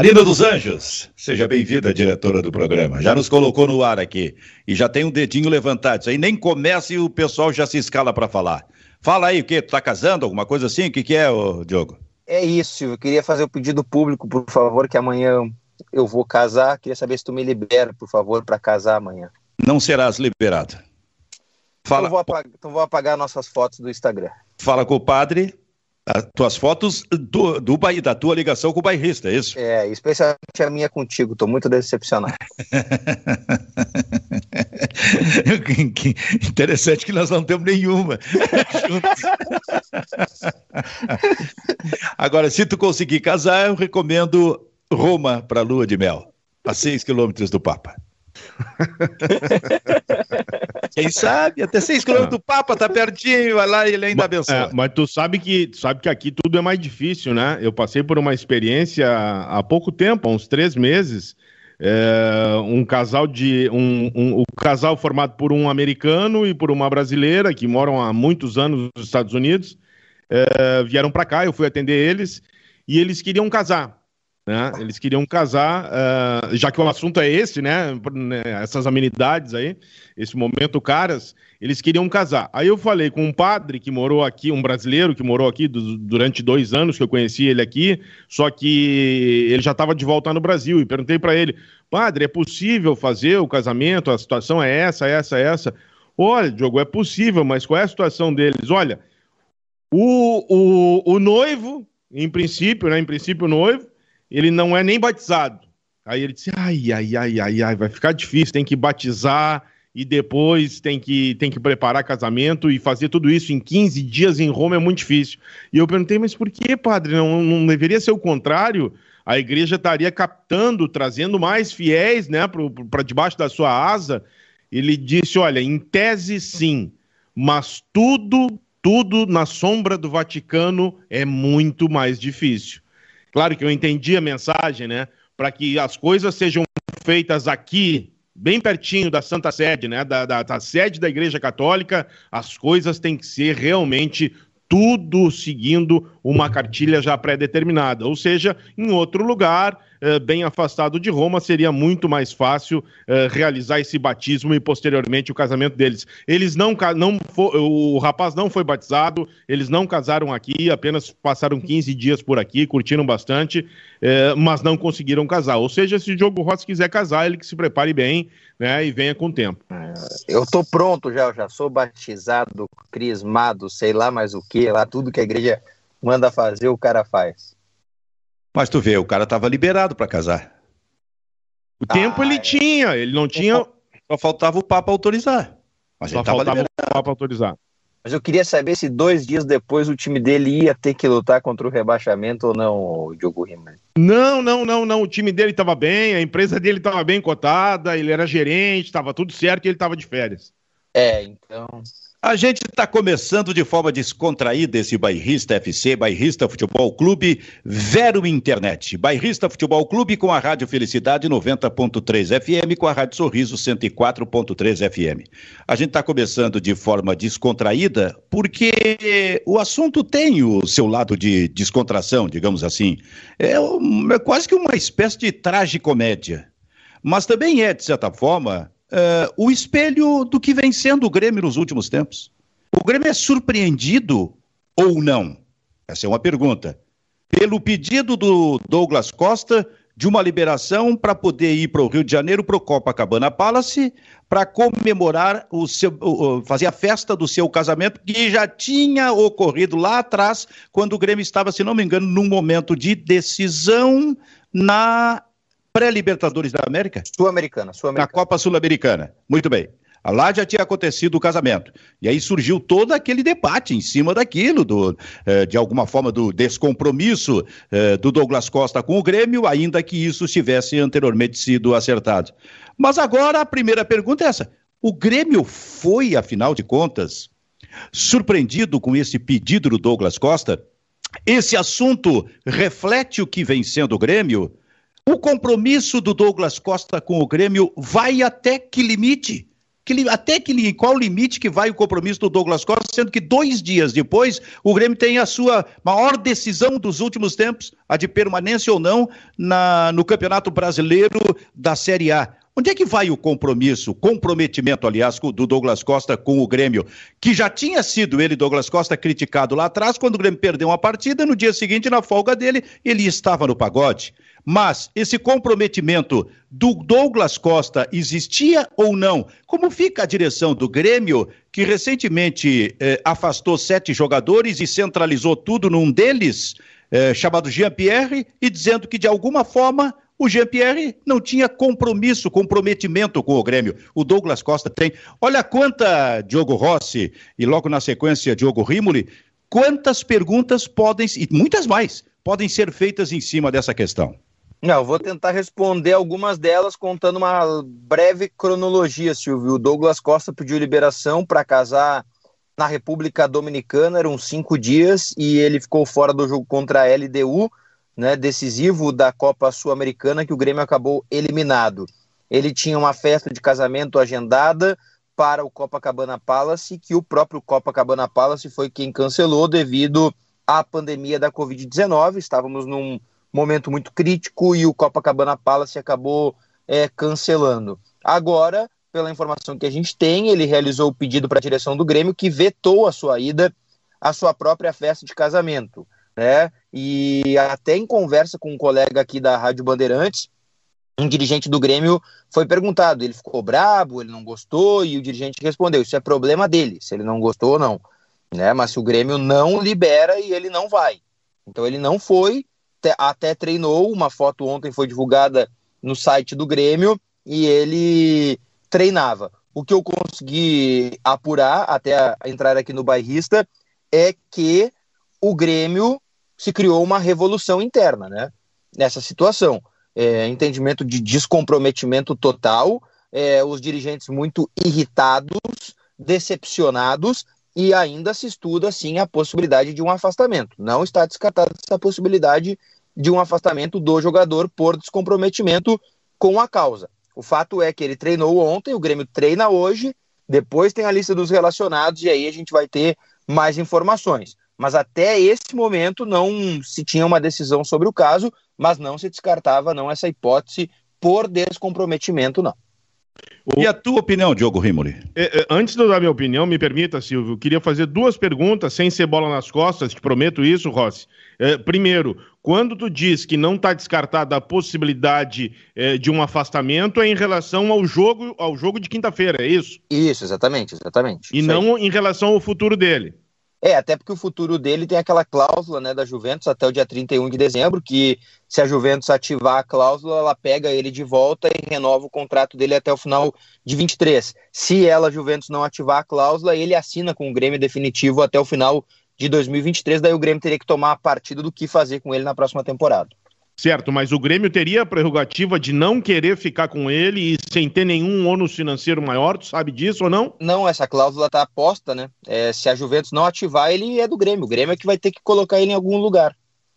Karina dos Anjos, seja bem-vinda, diretora do programa. Já nos colocou no ar aqui e já tem um dedinho levantado. Isso aí nem começa e o pessoal já se escala para falar. Fala aí, o quê? Tu tá casando? Alguma coisa assim? O que, que é, ô, Diogo? É isso, eu queria fazer o pedido público, por favor, que amanhã eu vou casar. Queria saber se tu me libera, por favor, para casar amanhã. Não serás liberado. Fala. Então vou, apagar, então vou apagar nossas fotos do Instagram. Fala com o padre. As tuas fotos do, do, da tua ligação com o bairrista, é isso? É, especialmente a minha contigo, tô muito decepcionado. Interessante que nós não temos nenhuma. Agora, se tu conseguir casar, eu recomendo Roma para lua de mel, a seis quilômetros do Papa. Quem sabe? Até 6 km do Papa tá pertinho, vai lá e ele ainda abençoa. É, mas tu sabe que sabe que aqui tudo é mais difícil, né? Eu passei por uma experiência há pouco tempo, há uns três meses. É, um casal de um, um, um, casal formado por um americano e por uma brasileira que moram há muitos anos nos Estados Unidos é, vieram para cá eu fui atender eles e eles queriam casar né? Eles queriam casar, uh, já que o assunto é esse, né? Essas amenidades aí, esse momento caras, eles queriam casar. Aí eu falei com um padre que morou aqui, um brasileiro que morou aqui do, durante dois anos, que eu conheci ele aqui, só que ele já estava de volta no Brasil. E perguntei para ele, padre, é possível fazer o casamento? A situação é essa, essa, essa. Olha, Diogo, é possível, mas qual é a situação deles? Olha, o, o, o noivo, em princípio, né? Em princípio, o noivo ele não é nem batizado. Aí ele disse: ai, ai, ai, ai, ai, vai ficar difícil, tem que batizar e depois tem que, tem que preparar casamento e fazer tudo isso em 15 dias em Roma é muito difícil. E eu perguntei, mas por que, padre? Não, não deveria ser o contrário? A igreja estaria captando, trazendo mais fiéis né, para debaixo da sua asa. Ele disse: olha, em tese sim, mas tudo, tudo na sombra do Vaticano é muito mais difícil. Claro que eu entendi a mensagem, né? Para que as coisas sejam feitas aqui, bem pertinho da Santa Sede, né? Da, da, da sede da Igreja Católica, as coisas têm que ser realmente tudo seguindo uma cartilha já pré-determinada. Ou seja, em outro lugar, bem afastado de Roma, seria muito mais fácil eh, realizar esse batismo e posteriormente o casamento deles. Eles não, não o rapaz não foi batizado, eles não casaram aqui, apenas passaram 15 dias por aqui, curtiram bastante, eh, mas não conseguiram casar. Ou seja, se o Diogo Rossi quiser casar, ele que se prepare bem, né, e venha com o tempo. Eu tô pronto já, já sou batizado, crismado, sei lá mais o que, lá tudo que a igreja manda fazer, o cara faz. Mas tu vê, o cara tava liberado para casar. O ah, tempo ele é. tinha, ele não tinha. Só faltava o Papa autorizar. Mas Só ele tava faltava liberado. o Papa autorizar. Mas eu queria saber se dois dias depois o time dele ia ter que lutar contra o rebaixamento ou não, o Diogo Rima. Não, não, não, não. O time dele estava bem, a empresa dele estava bem cotada, ele era gerente, estava tudo certo e ele estava de férias. É, então. A gente está começando de forma descontraída esse Bairrista FC, Bairrista Futebol Clube, Vero Internet. Bairrista Futebol Clube com a Rádio Felicidade 90.3 FM, com a Rádio Sorriso 104.3 FM. A gente está começando de forma descontraída porque o assunto tem o seu lado de descontração, digamos assim. É, é quase que uma espécie de tragicomédia. Mas também é, de certa forma, uh, o espelho do que vem sendo o Grêmio nos últimos tempos. O Grêmio é surpreendido ou não? Essa é uma pergunta. Pelo pedido do Douglas Costa de uma liberação para poder ir para o Rio de Janeiro, para o Copacabana Palace, para comemorar o seu, fazer a festa do seu casamento, que já tinha ocorrido lá atrás, quando o Grêmio estava, se não me engano, num momento de decisão na pré-Libertadores da América? Sul-Americana, Sul-Americana. Na Copa Sul-Americana. Muito bem. Lá já tinha acontecido o casamento. E aí surgiu todo aquele debate em cima daquilo, do, eh, de alguma forma, do descompromisso eh, do Douglas Costa com o Grêmio, ainda que isso tivesse anteriormente sido acertado. Mas agora a primeira pergunta é essa: o Grêmio foi, afinal de contas, surpreendido com esse pedido do Douglas Costa? Esse assunto reflete o que vem sendo o Grêmio? O compromisso do Douglas Costa com o Grêmio vai até que limite? Que, até que, qual limite que vai o compromisso do Douglas Costa, sendo que dois dias depois o Grêmio tem a sua maior decisão dos últimos tempos, a de permanência ou não, na, no Campeonato Brasileiro da Série A. Onde é que vai o compromisso, comprometimento, aliás, do Douglas Costa com o Grêmio, que já tinha sido ele, Douglas Costa, criticado lá atrás, quando o Grêmio perdeu uma partida, no dia seguinte, na folga dele, ele estava no pagode. Mas esse comprometimento do Douglas Costa existia ou não? Como fica a direção do Grêmio, que recentemente eh, afastou sete jogadores e centralizou tudo num deles, eh, chamado Jean-Pierre, e dizendo que de alguma forma o Jean-Pierre não tinha compromisso, comprometimento com o Grêmio. O Douglas Costa tem. Olha quanta Diogo Rossi e logo na sequência Diogo Rimoli, quantas perguntas podem, e muitas mais, podem ser feitas em cima dessa questão. Não, vou tentar responder algumas delas contando uma breve cronologia, Silvio. O Douglas Costa pediu liberação para casar na República Dominicana, eram cinco dias, e ele ficou fora do jogo contra a LDU, né, decisivo da Copa Sul-Americana, que o Grêmio acabou eliminado. Ele tinha uma festa de casamento agendada para o Copacabana Palace, que o próprio Copacabana Palace foi quem cancelou devido à pandemia da Covid-19. Estávamos num momento muito crítico e o Copacabana Palace acabou é, cancelando. Agora, pela informação que a gente tem, ele realizou o pedido para a direção do Grêmio que vetou a sua ida à sua própria festa de casamento. Né? E até em conversa com um colega aqui da Rádio Bandeirantes, um dirigente do Grêmio foi perguntado, ele ficou brabo, ele não gostou, e o dirigente respondeu, isso é problema dele, se ele não gostou ou não. Né? Mas se o Grêmio não libera e ele não vai. Então ele não foi, até treinou. Uma foto ontem foi divulgada no site do Grêmio e ele treinava. O que eu consegui apurar até entrar aqui no bairrista é que o Grêmio se criou uma revolução interna, né? Nessa situação. É, entendimento de descomprometimento total, é, os dirigentes muito irritados, decepcionados, e ainda se estuda, sim, a possibilidade de um afastamento. Não está descartada essa possibilidade de um afastamento do jogador por descomprometimento com a causa. O fato é que ele treinou ontem, o Grêmio treina hoje, depois tem a lista dos relacionados e aí a gente vai ter mais informações. Mas até esse momento não se tinha uma decisão sobre o caso, mas não se descartava não essa hipótese por descomprometimento, não. E a tua opinião, Diogo Rimoli? É, é, antes de eu dar minha opinião, me permita, Silvio, queria fazer duas perguntas, sem ser bola nas costas, te prometo isso, Rossi. É, primeiro, quando tu diz que não está descartada a possibilidade é, de um afastamento, é em relação ao jogo, ao jogo de quinta-feira, é isso? Isso, exatamente, exatamente. E não aí. em relação ao futuro dele. É, até porque o futuro dele tem aquela cláusula né, da Juventus até o dia 31 de dezembro, que se a Juventus ativar a cláusula, ela pega ele de volta e renova o contrato dele até o final de 23. Se ela, a Juventus, não ativar a cláusula, ele assina com o Grêmio definitivo até o final de 2023, daí o Grêmio teria que tomar a partida do que fazer com ele na próxima temporada. Certo, mas o Grêmio teria a prerrogativa de não querer ficar com ele e sem ter nenhum ônus financeiro maior, tu sabe disso ou não? Não, essa cláusula está posta, né? É, se a Juventus não ativar, ele é do Grêmio. O Grêmio é que vai ter que colocar ele em algum lugar.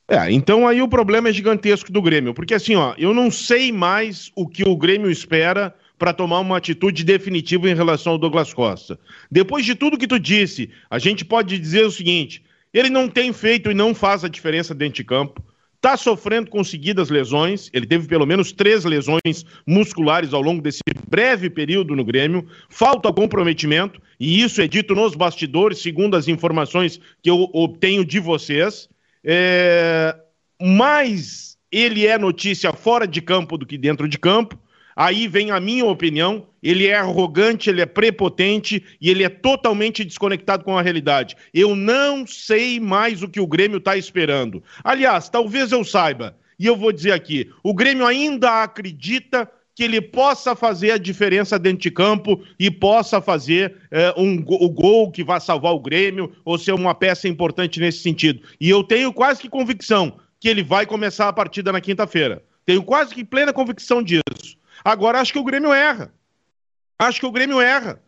É, então aí o problema é gigantesco do Grêmio, porque assim, ó, eu não sei mais o que o Grêmio espera para tomar uma atitude definitiva em relação ao Douglas Costa. Depois de tudo que tu disse, a gente pode dizer o seguinte: ele não tem feito e não faz a diferença dentro de campo está sofrendo com seguidas lesões, ele teve pelo menos três lesões musculares ao longo desse breve período no Grêmio, falta comprometimento, e isso é dito nos bastidores, segundo as informações que eu obtenho de vocês. É... Mais ele é notícia fora de campo do que dentro de campo. Aí vem a minha opinião. Ele é arrogante, ele é prepotente e ele é totalmente desconectado com a realidade. Eu não sei mais o que o Grêmio está esperando. Aliás, talvez eu saiba, e eu vou dizer aqui: o Grêmio ainda acredita que ele possa fazer a diferença dentro de campo e possa fazer é, um, o gol que vai salvar o Grêmio ou ser uma peça importante nesse sentido. E eu tenho quase que convicção que ele vai começar a partida na quinta-feira. Tenho quase que plena convicção disso. Agora, acho que o Grêmio erra. Acho que o Grêmio erra.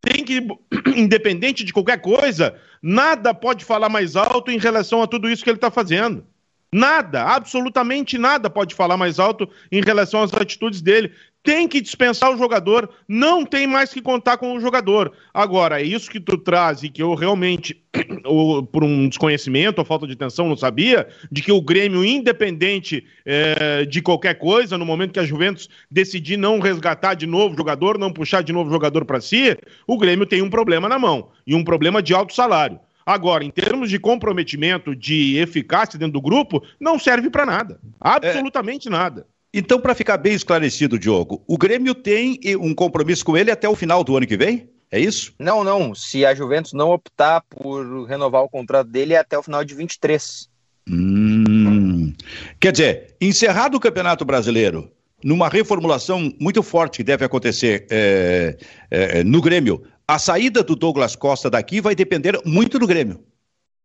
Tem que, independente de qualquer coisa, nada pode falar mais alto em relação a tudo isso que ele está fazendo. Nada, absolutamente nada pode falar mais alto em relação às atitudes dele. Tem que dispensar o jogador, não tem mais que contar com o jogador. Agora, é isso que tu traz e que eu realmente, ou, por um desconhecimento ou falta de atenção, não sabia, de que o Grêmio, independente é, de qualquer coisa, no momento que a Juventus decidir não resgatar de novo o jogador, não puxar de novo o jogador para si, o Grêmio tem um problema na mão e um problema de alto salário. Agora, em termos de comprometimento, de eficácia dentro do grupo, não serve para nada. Absolutamente é. nada. Então, para ficar bem esclarecido, Diogo, o Grêmio tem um compromisso com ele até o final do ano que vem? É isso? Não, não. Se a Juventus não optar por renovar o contrato dele, é até o final de 23. Hum. Quer dizer, encerrado o Campeonato Brasileiro, numa reformulação muito forte que deve acontecer é, é, no Grêmio, a saída do Douglas Costa daqui vai depender muito do Grêmio.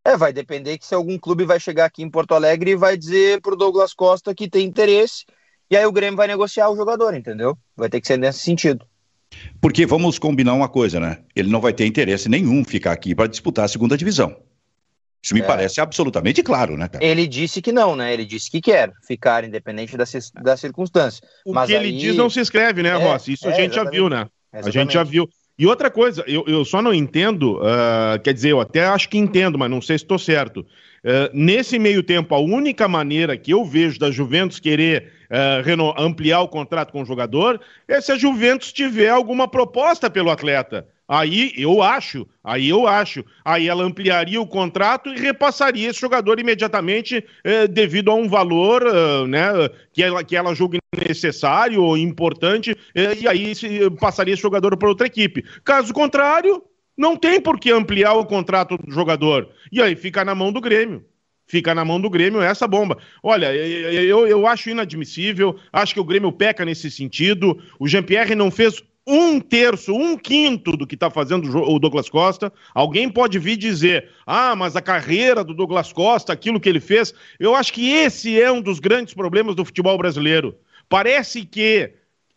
É, vai depender que se algum clube vai chegar aqui em Porto Alegre e vai dizer pro Douglas Costa que tem interesse, e aí o Grêmio vai negociar o jogador, entendeu? Vai ter que ser nesse sentido. Porque vamos combinar uma coisa, né? Ele não vai ter interesse nenhum ficar aqui para disputar a segunda divisão. Isso me é. parece absolutamente claro, né, cara? Ele disse que não, né? Ele disse que quer ficar independente da, da circunstância. O Mas que aí... ele diz não se escreve, né, é, Rossi? Isso é, a gente exatamente. já viu, né? Exatamente. A gente já viu. E outra coisa, eu, eu só não entendo, uh, quer dizer, eu até acho que entendo, mas não sei se estou certo. Uh, nesse meio tempo, a única maneira que eu vejo da Juventus querer uh, ampliar o contrato com o jogador é se a Juventus tiver alguma proposta pelo atleta. Aí eu acho, aí eu acho, aí ela ampliaria o contrato e repassaria esse jogador imediatamente eh, devido a um valor uh, né, que, ela, que ela julgue necessário ou importante, eh, e aí se, passaria esse jogador para outra equipe. Caso contrário, não tem por que ampliar o contrato do jogador. E aí fica na mão do Grêmio fica na mão do Grêmio essa bomba. Olha, eu, eu acho inadmissível, acho que o Grêmio peca nesse sentido. O Jean-Pierre não fez um terço, um quinto do que está fazendo o Douglas Costa. Alguém pode vir dizer, ah, mas a carreira do Douglas Costa, aquilo que ele fez. Eu acho que esse é um dos grandes problemas do futebol brasileiro. Parece que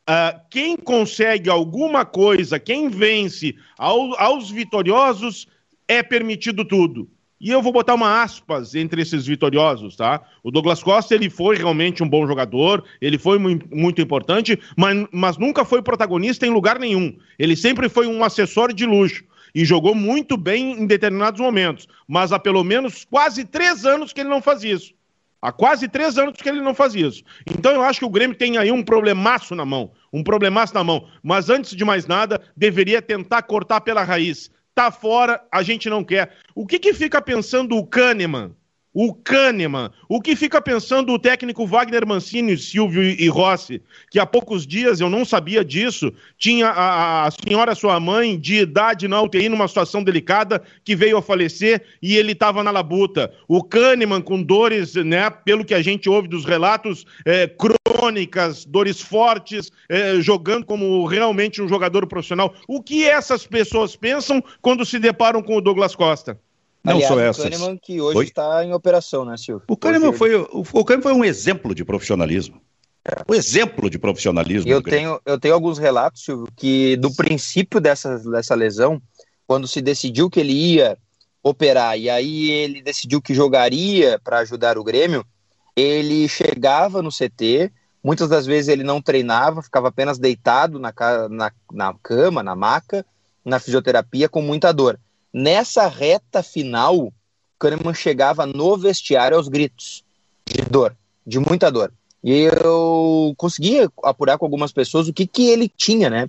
uh, quem consegue alguma coisa, quem vence ao, aos vitoriosos, é permitido tudo. E eu vou botar uma aspas entre esses vitoriosos, tá? O Douglas Costa, ele foi realmente um bom jogador, ele foi muito importante, mas, mas nunca foi protagonista em lugar nenhum. Ele sempre foi um assessor de luxo e jogou muito bem em determinados momentos, mas há pelo menos quase três anos que ele não faz isso. Há quase três anos que ele não faz isso. Então eu acho que o Grêmio tem aí um problemaço na mão. Um problemaço na mão. Mas antes de mais nada, deveria tentar cortar pela raiz tá fora, a gente não quer. O que, que fica pensando o Kahneman? O Kahneman, o que fica pensando o técnico Wagner Mancini, Silvio e Rossi, que há poucos dias, eu não sabia disso, tinha a, a, senhora, sua mãe, de idade na UTI, numa situação delicada, que veio a falecer e ele estava na labuta. O Kahneman com dores, né, pelo que a gente ouve dos relatos, é, crônicas, dores fortes, é, jogando como realmente um jogador profissional. O que essas pessoas pensam quando se deparam com o Douglas Costa? Não Aliás, só essas. O Kahneman que hoje Oi? está em operação, né, Silvio? O Kahneman, foi, o, o Kahneman foi um exemplo de profissionalismo. É. Um exemplo de profissionalismo. Eu tenho, eu tenho alguns relatos, Silvio, que do princípio dessa, dessa lesão, quando se decidiu que ele ia operar e aí ele decidiu que jogaria para ajudar o Grêmio, ele chegava no CT, muitas das vezes ele não treinava, ficava apenas deitado na, na, na cama, na maca, na fisioterapia, com muita dor. Nessa reta final, Kahneman chegava no vestiário aos gritos de dor, de muita dor. E eu conseguia apurar com algumas pessoas o que, que ele tinha, né?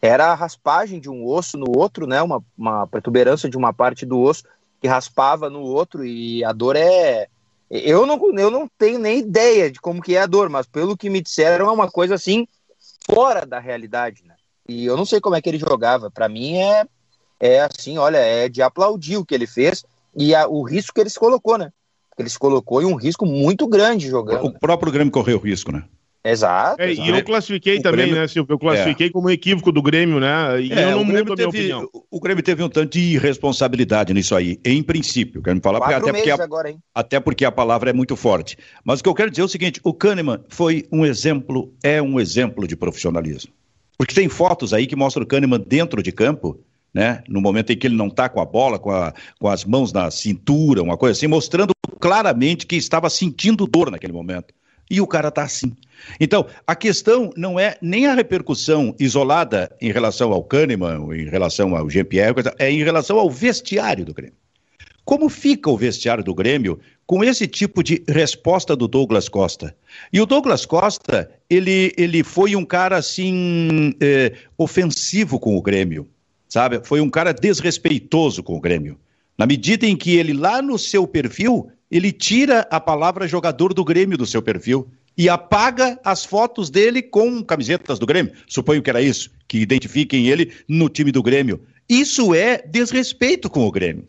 Era a raspagem de um osso no outro, né? Uma, uma protuberância de uma parte do osso que raspava no outro e a dor é... Eu não, eu não tenho nem ideia de como que é a dor, mas pelo que me disseram é uma coisa assim fora da realidade, né? E eu não sei como é que ele jogava. Para mim é é assim, olha, é de aplaudir o que ele fez e a, o risco que ele se colocou, né? Ele se colocou em um risco muito grande jogando. O próprio Grêmio correu risco, né? Exato. É. E eu classifiquei o também, Grêmio... né, Silvio? Eu classifiquei é. como um equívoco do Grêmio, né? E é, eu não mudo a minha opinião. O Grêmio teve um tanto de irresponsabilidade nisso aí, em princípio. Quero me falar, porque até, porque a, agora, até porque a palavra é muito forte. Mas o que eu quero dizer é o seguinte: o Kahneman foi um exemplo, é um exemplo de profissionalismo. Porque tem fotos aí que mostram o Kahneman dentro de campo né? No momento em que ele não está com a bola, com, a, com as mãos na cintura, uma coisa assim, mostrando claramente que estava sentindo dor naquele momento. E o cara está assim. Então, a questão não é nem a repercussão isolada em relação ao Kahneman, em relação ao Jean-Pierre, é em relação ao vestiário do Grêmio. Como fica o vestiário do Grêmio com esse tipo de resposta do Douglas Costa? E o Douglas Costa, ele, ele foi um cara assim, eh, ofensivo com o Grêmio, sabe? Foi um cara desrespeitoso com o Grêmio. Na medida em que ele, lá no seu perfil, ele tira a palavra jogador do Grêmio do seu perfil e apaga as fotos dele com camisetas do Grêmio. Suponho que era isso, que identifiquem ele no time do Grêmio. Isso é desrespeito com o Grêmio.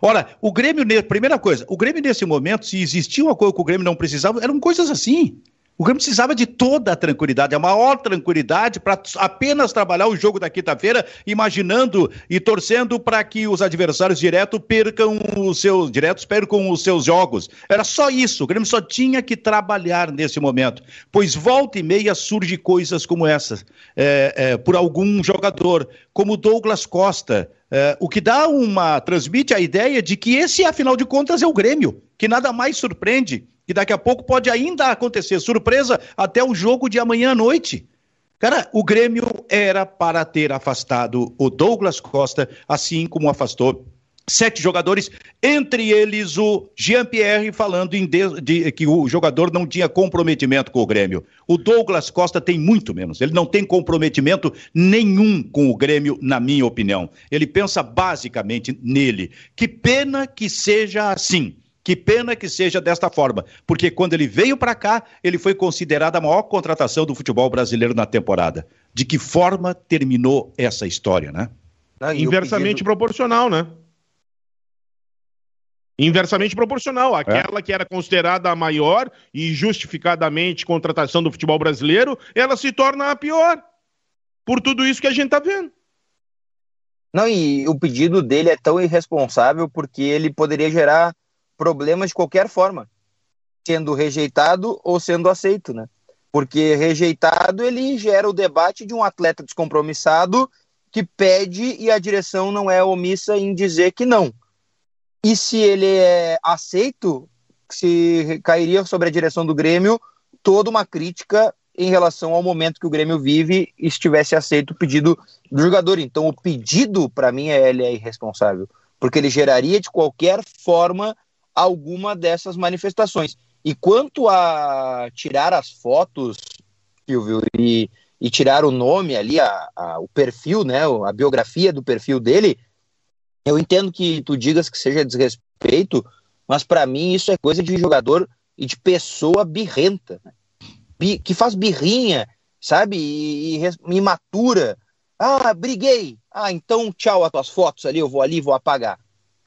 Ora, o Grêmio, primeira coisa, o Grêmio nesse momento, se existia uma coisa que o Grêmio não precisava, eram coisas assim. O Grêmio precisava de toda a tranquilidade, a maior tranquilidade para apenas trabalhar o jogo da quinta-feira, imaginando e torcendo para que os adversários diretos percam os seus diretos percam os seus jogos. Era só isso. O Grêmio só tinha que trabalhar nesse momento, pois volta e meia surge coisas como essas é, é, por algum jogador, como Douglas Costa. É, o que dá uma. transmite a ideia de que esse, afinal de contas, é o Grêmio, que nada mais surpreende, que daqui a pouco pode ainda acontecer surpresa até o jogo de amanhã à noite. Cara, o Grêmio era para ter afastado o Douglas Costa, assim como afastou sete jogadores, entre eles o Jean-Pierre, falando de, de, que o jogador não tinha comprometimento com o Grêmio. O Douglas Costa tem muito menos, ele não tem comprometimento nenhum com o Grêmio, na minha opinião. Ele pensa basicamente nele. Que pena que seja assim. Que pena que seja desta forma, porque quando ele veio para cá, ele foi considerado a maior contratação do futebol brasileiro na temporada. De que forma terminou essa história, né? Ah, Inversamente pedido... proporcional, né? Inversamente proporcional. Aquela é. que era considerada a maior e justificadamente contratação do futebol brasileiro, ela se torna a pior. Por tudo isso que a gente está vendo. Não, e o pedido dele é tão irresponsável porque ele poderia gerar problemas de qualquer forma, sendo rejeitado ou sendo aceito, né? Porque rejeitado ele gera o debate de um atleta descompromissado que pede e a direção não é omissa em dizer que não. E se ele é aceito, se cairia sobre a direção do Grêmio toda uma crítica em relação ao momento que o Grêmio vive e estivesse aceito o pedido do jogador. Então, o pedido, para mim, é, ele é irresponsável, porque ele geraria de qualquer forma alguma dessas manifestações. E quanto a tirar as fotos, Silvio, e, e tirar o nome ali, a, a, o perfil, né, a biografia do perfil dele, eu entendo que tu digas que seja desrespeito, mas para mim isso é coisa de jogador e de pessoa birrenta, né? que faz birrinha, sabe? E, e, imatura. Ah, briguei. Ah, então tchau as tuas fotos ali, eu vou ali, vou apagar.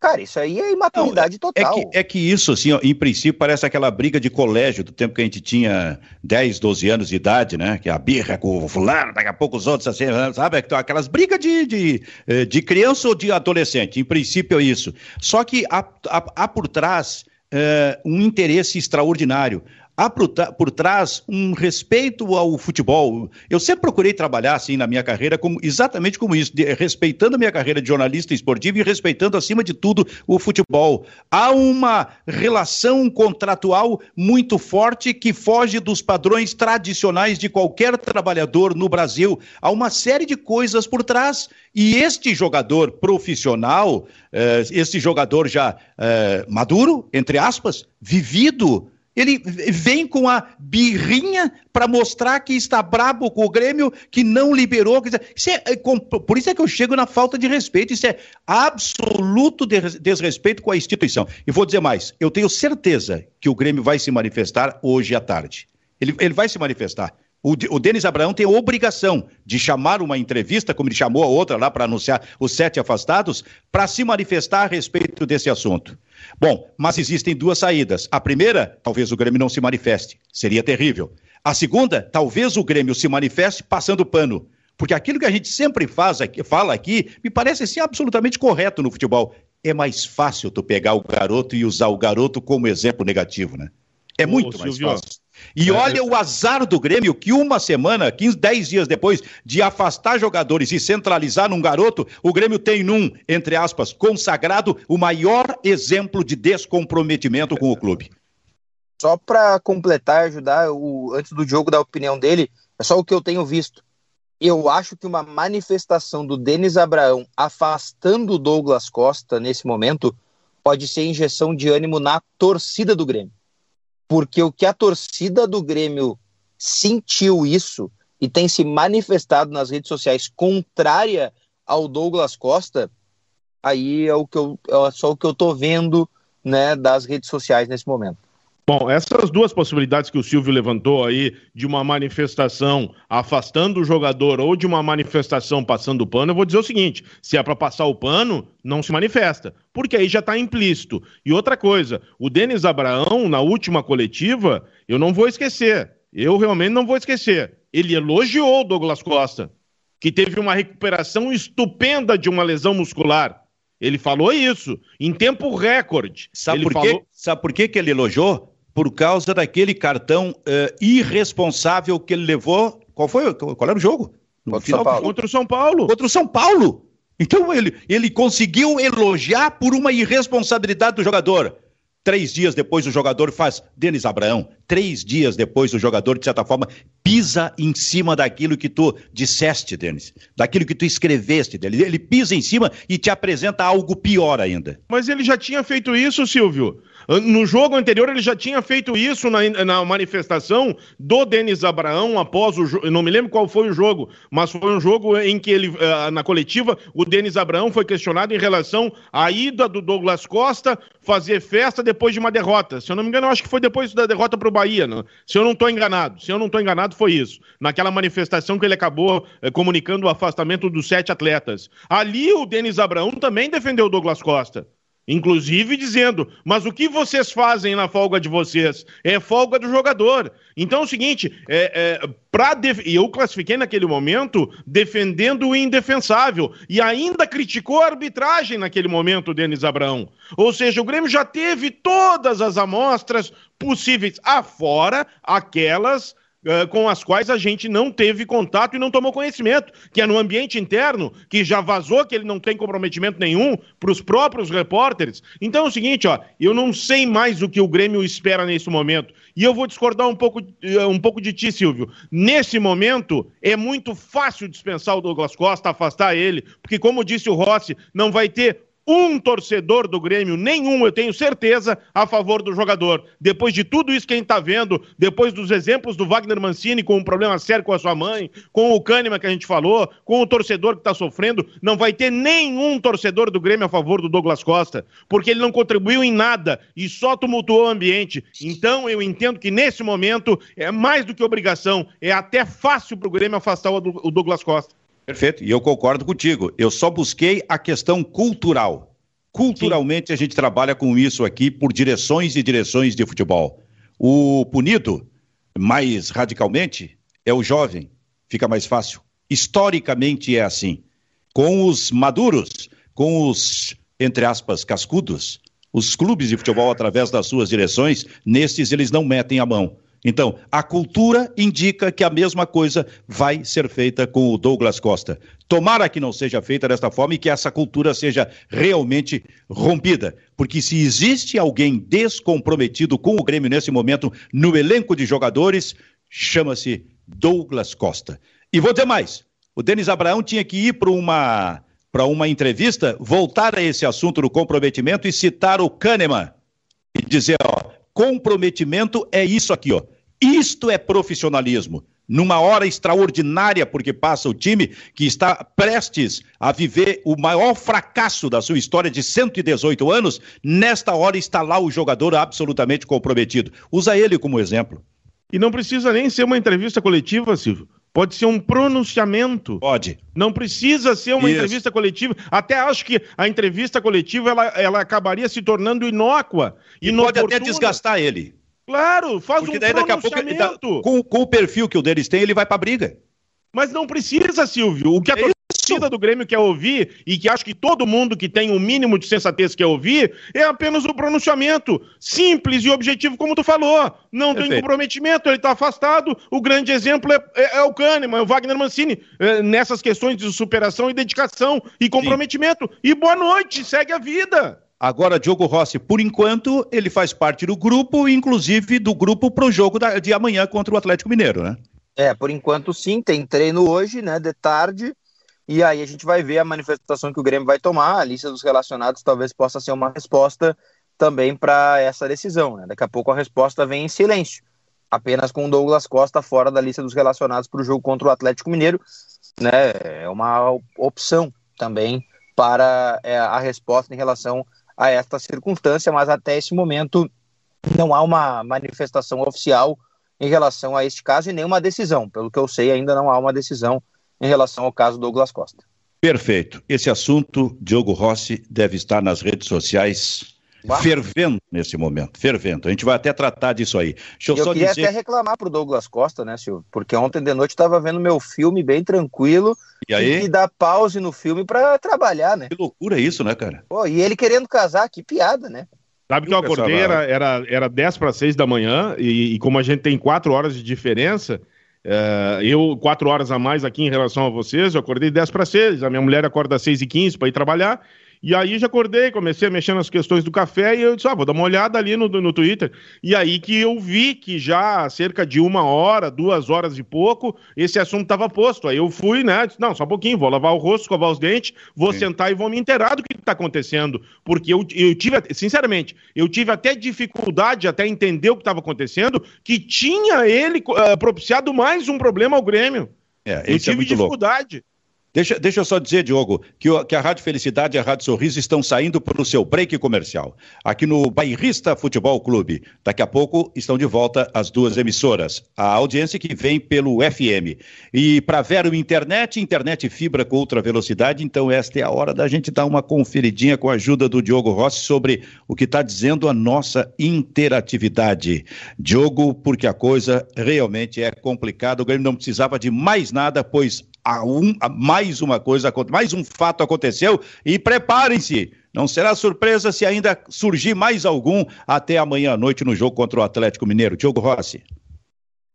Cara, isso aí é imaturidade Não, total. É que, é que isso, assim, ó, em princípio, parece aquela briga de colégio do tempo que a gente tinha 10, 12 anos de idade, né? Que a birra com o fulano, daqui a pouco os outros, assim, sabe? Aquelas brigas de, de, eh, de criança ou de adolescente. Em princípio, é isso. Só que há, há, há por trás é, um interesse extraordinário há por, trás um respeito ao futebol. Eu sempre procurei trabalhar assim na minha carreira como, exatamente como isso, de, respeitando a minha carreira de jornalista esportivo e respeitando acima de tudo o futebol. Há uma relação contratual muito forte que foge dos padrões tradicionais de qualquer trabalhador no Brasil. Há uma série de coisas por trás e este jogador profissional, eh, este jogador já eh, maduro, entre aspas, vivido ele vem com a birrinha para mostrar que está brabo com o Grêmio, que não liberou. Isso é, é por isso é que eu chego na falta de respeito. Isso é absoluto desrespeito com a instituição. E vou dizer mais: eu tenho certeza que o Grêmio vai se manifestar hoje à tarde. Ele, ele vai se manifestar. O, o Denis Abraão tem a obrigação de chamar uma entrevista, como ele chamou a outra lá para anunciar os sete afastados, para se manifestar a respeito desse assunto. Bom, mas existem duas saídas. A primeira, talvez o Grêmio não se manifeste, seria terrível. A segunda, talvez o Grêmio se manifeste passando pano. Porque aquilo que a gente sempre faz aqui, fala aqui, me parece ser absolutamente correto no futebol. É mais fácil tu pegar o garoto e usar o garoto como exemplo negativo, né? É muito Ô, mais Silvio, fácil. E é, olha o azar do Grêmio, que uma semana, 15, 10 dias depois de afastar jogadores e centralizar num garoto, o Grêmio tem num, entre aspas, consagrado, o maior exemplo de descomprometimento com o clube. Só para completar, ajudar, o, antes do jogo da opinião dele, é só o que eu tenho visto. Eu acho que uma manifestação do Denis Abraão afastando o Douglas Costa nesse momento pode ser injeção de ânimo na torcida do Grêmio. Porque o que a torcida do Grêmio sentiu isso e tem se manifestado nas redes sociais contrária ao Douglas Costa, aí é o que eu é só o que eu tô vendo, né, das redes sociais nesse momento. Bom, essas duas possibilidades que o Silvio levantou aí, de uma manifestação afastando o jogador ou de uma manifestação passando o pano, eu vou dizer o seguinte: se é para passar o pano, não se manifesta, porque aí já está implícito. E outra coisa, o Denis Abraão, na última coletiva, eu não vou esquecer, eu realmente não vou esquecer, ele elogiou o Douglas Costa, que teve uma recuperação estupenda de uma lesão muscular. Ele falou isso, em tempo recorde. Sabe, ele por, falou... quê? Sabe por quê que ele elogiou? Por causa daquele cartão uh, irresponsável que ele levou. Qual foi? Qual era o jogo? No contra, final, contra o São Paulo. Contra o São Paulo. Então ele, ele conseguiu elogiar por uma irresponsabilidade do jogador. Três dias depois o jogador faz. Denis Abraão, três dias depois o jogador, de certa forma, pisa em cima daquilo que tu disseste, Denis. Daquilo que tu escreveste dele. Ele pisa em cima e te apresenta algo pior ainda. Mas ele já tinha feito isso, Silvio. No jogo anterior, ele já tinha feito isso na, na manifestação do Denis Abraão após o jogo. Não me lembro qual foi o jogo, mas foi um jogo em que ele, eh, na coletiva, o Denis Abraão foi questionado em relação à ida do Douglas Costa fazer festa depois de uma derrota. Se eu não me engano, acho que foi depois da derrota para o Bahia. Não? Se eu não estou enganado, se eu não estou enganado, foi isso. Naquela manifestação que ele acabou eh, comunicando o afastamento dos sete atletas. Ali o Denis Abraão também defendeu o Douglas Costa. Inclusive dizendo, mas o que vocês fazem na folga de vocês? É folga do jogador. Então é o seguinte, é, é, pra eu classifiquei naquele momento defendendo o indefensável e ainda criticou a arbitragem naquele momento, Denis Abraão. Ou seja, o Grêmio já teve todas as amostras possíveis, afora aquelas uh, com as quais a gente não teve contato e não tomou conhecimento, que é no ambiente interno, que já vazou que ele não tem comprometimento nenhum para os próprios repórteres. Então é o seguinte, ó, eu não sei mais o que o Grêmio espera nesse momento. E eu vou discordar um pouco, uh, um pouco de ti, Silvio. Nesse momento, é muito fácil dispensar o Douglas Costa, afastar ele, porque, como disse o Rossi, não vai ter um torcedor do Grêmio, nenhum, eu tenho certeza, a favor do jogador. Depois de tudo isso que a gente está vendo, depois dos exemplos do Wagner Mancini com um problema sério com a sua mãe, com o Kahneman que a gente falou, com o torcedor que está sofrendo, não vai ter nenhum torcedor do Grêmio a favor do Douglas Costa, porque ele não contribuiu em nada e só tumultuou o ambiente. Então eu entendo que nesse momento é mais do que obrigação, é até fácil para o Grêmio afastar o Douglas Costa. Perfeito, e eu concordo contigo. Eu só busquei a questão cultural. Culturalmente Sim. a gente trabalha com isso aqui por direções e direções de futebol. O punido, mais radicalmente, é o jovem. Fica mais fácil. Historicamente é assim. Com os maduros, com os, entre aspas, cascudos, os clubes de futebol, através das suas direções, nesses eles não metem a mão. Então, a cultura indica que a mesma coisa vai ser feita com o Douglas Costa. Tomara que não seja feita desta forma e que essa cultura seja realmente rompida. Porque se existe alguém descomprometido com o Grêmio nesse momento no elenco de jogadores, chama-se Douglas Costa. E vou dizer mais: o Denis Abraão tinha que ir para uma, uma entrevista, voltar a esse assunto do comprometimento e citar o Kahneman e dizer: ó, comprometimento é isso aqui, ó. Isto é profissionalismo. Numa hora extraordinária, porque passa o time que está prestes a viver o maior fracasso da sua história de 118 anos, nesta hora está lá o jogador absolutamente comprometido. Usa ele como exemplo. E não precisa nem ser uma entrevista coletiva, Silvio. Pode ser um pronunciamento. Pode. Não precisa ser uma Isso. entrevista coletiva. Até acho que a entrevista coletiva ela, ela acabaria se tornando inócua. E pode até desgastar ele. Claro, faz Porque um daí, daqui a pouco, com, com, o perfil que o deles tem, ele vai pra briga. Mas não precisa, Silvio. O que, a, é torcida do Grêmio quer ouvir e que acho que todo mundo que tem um mínimo de sensatez quer ouvir é apenas o pronunciamento simples e objetivo, como tu falou. Não Perfeito. tem comprometimento, ele está afastado. O grande exemplo é, é, é o Kahneman, é o Wagner Mancini, é, nessas questões de superação e dedicação e comprometimento. Sim. E boa noite, segue a vida. Agora, Diogo Rossi, por enquanto, ele faz parte do grupo, inclusive do grupo para o jogo da, de amanhã contra o Atlético Mineiro, né? É, por enquanto sim, tem treino hoje, né, de tarde, e aí a gente vai ver a manifestação que o Grêmio vai tomar, a lista dos relacionados talvez possa ser uma resposta também para essa decisão, né? Daqui a pouco a resposta vem em silêncio, apenas com o Douglas Costa fora da lista dos relacionados para o jogo contra o Atlético Mineiro, né? É uma opção também para é, a resposta em relação a esta circunstância, mas até esse momento não há uma manifestação oficial em relação a este caso e nenhuma decisão. Pelo que eu sei, ainda não há uma decisão em relação ao caso Douglas Costa. Perfeito. Esse assunto, Diogo Rossi, deve estar nas redes sociais fervendo nesse momento, fervendo. A gente vai até tratar disso aí. Deixa eu, eu só queria dizer... até reclamar pro Douglas Costa, né, Silvio? Porque ontem de noite estava vendo meu filme bem tranquilo e aí? que dar pause no filme para trabalhar, né? Que loucura isso, né, cara? Pô, e ele querendo casar, que piada, né? Sabe que eu acordei, era, era, era 10 para 6 da manhã, e, e, como a gente tem 4 horas de diferença, é, eu 4 horas a mais aqui em relação a vocês, eu acordei 10 para 6, a minha mulher acorda às 6 e 15 para ir trabalhar, e aí já acordei, comecei a mexer nas questões do café e eu disse, ah, vou dar uma olhada ali no, no Twitter. E aí que eu vi que já há cerca de uma hora, duas horas e pouco, esse assunto estava posto. Aí eu fui, né? Disse, não, só um pouquinho, vou lavar o rosto, escovar os dentes, vou Sim. sentar e vou me inteirar do que está acontecendo. Porque eu, eu tive, sinceramente, eu tive até dificuldade até entender o que estava acontecendo, que tinha ele uh, propiciado mais um problema ao Grêmio. É, eu é tive é dificuldade. Louco. Deixa, deixa eu só dizer, Diogo, que, o, que a Rádio Felicidade e a Rádio Sorriso estão saindo para o seu break comercial. Aqui no Bairrista Futebol Clube. Daqui a pouco estão de volta as duas emissoras. A audiência que vem pelo FM. E para Vero Internet, internet fibra com ultra velocidade. Então, esta é a hora da gente dar uma conferidinha com a ajuda do Diogo Rossi sobre o que está dizendo a nossa interatividade. Diogo, porque a coisa realmente é complicada. O Grêmio não precisava de mais nada, pois a um, a mais uma coisa, mais um fato aconteceu e preparem-se. Não será surpresa se ainda surgir mais algum até amanhã à noite no jogo contra o Atlético Mineiro. Diogo Rossi.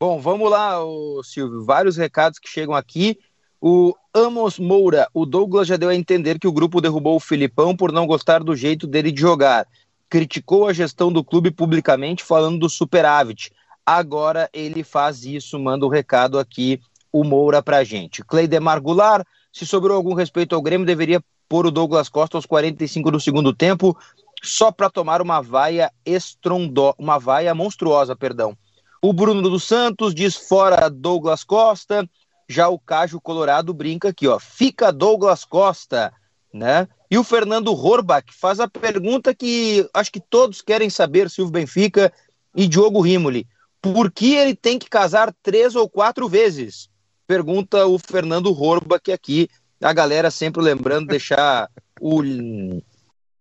Bom, vamos lá, Silvio. Vários recados que chegam aqui. O Amos Moura, o Douglas já deu a entender que o grupo derrubou o Filipão por não gostar do jeito dele de jogar. Criticou a gestão do clube publicamente, falando do superávit. Agora ele faz isso, manda o um recado aqui o Moura pra gente. Cleidemar Goulart, se sobrou algum respeito ao Grêmio, deveria pôr o Douglas Costa aos 45 do segundo tempo, só para tomar uma vaia estrondó, uma vaia monstruosa, perdão. O Bruno dos Santos diz fora Douglas Costa, já o Cajo Colorado brinca aqui, ó, fica Douglas Costa, né? E o Fernando Horbach faz a pergunta que acho que todos querem saber, Silvio Benfica e Diogo Rimoli. Por que ele tem que casar três ou quatro vezes? Pergunta o Fernando Horba, que aqui a galera sempre lembrando deixar o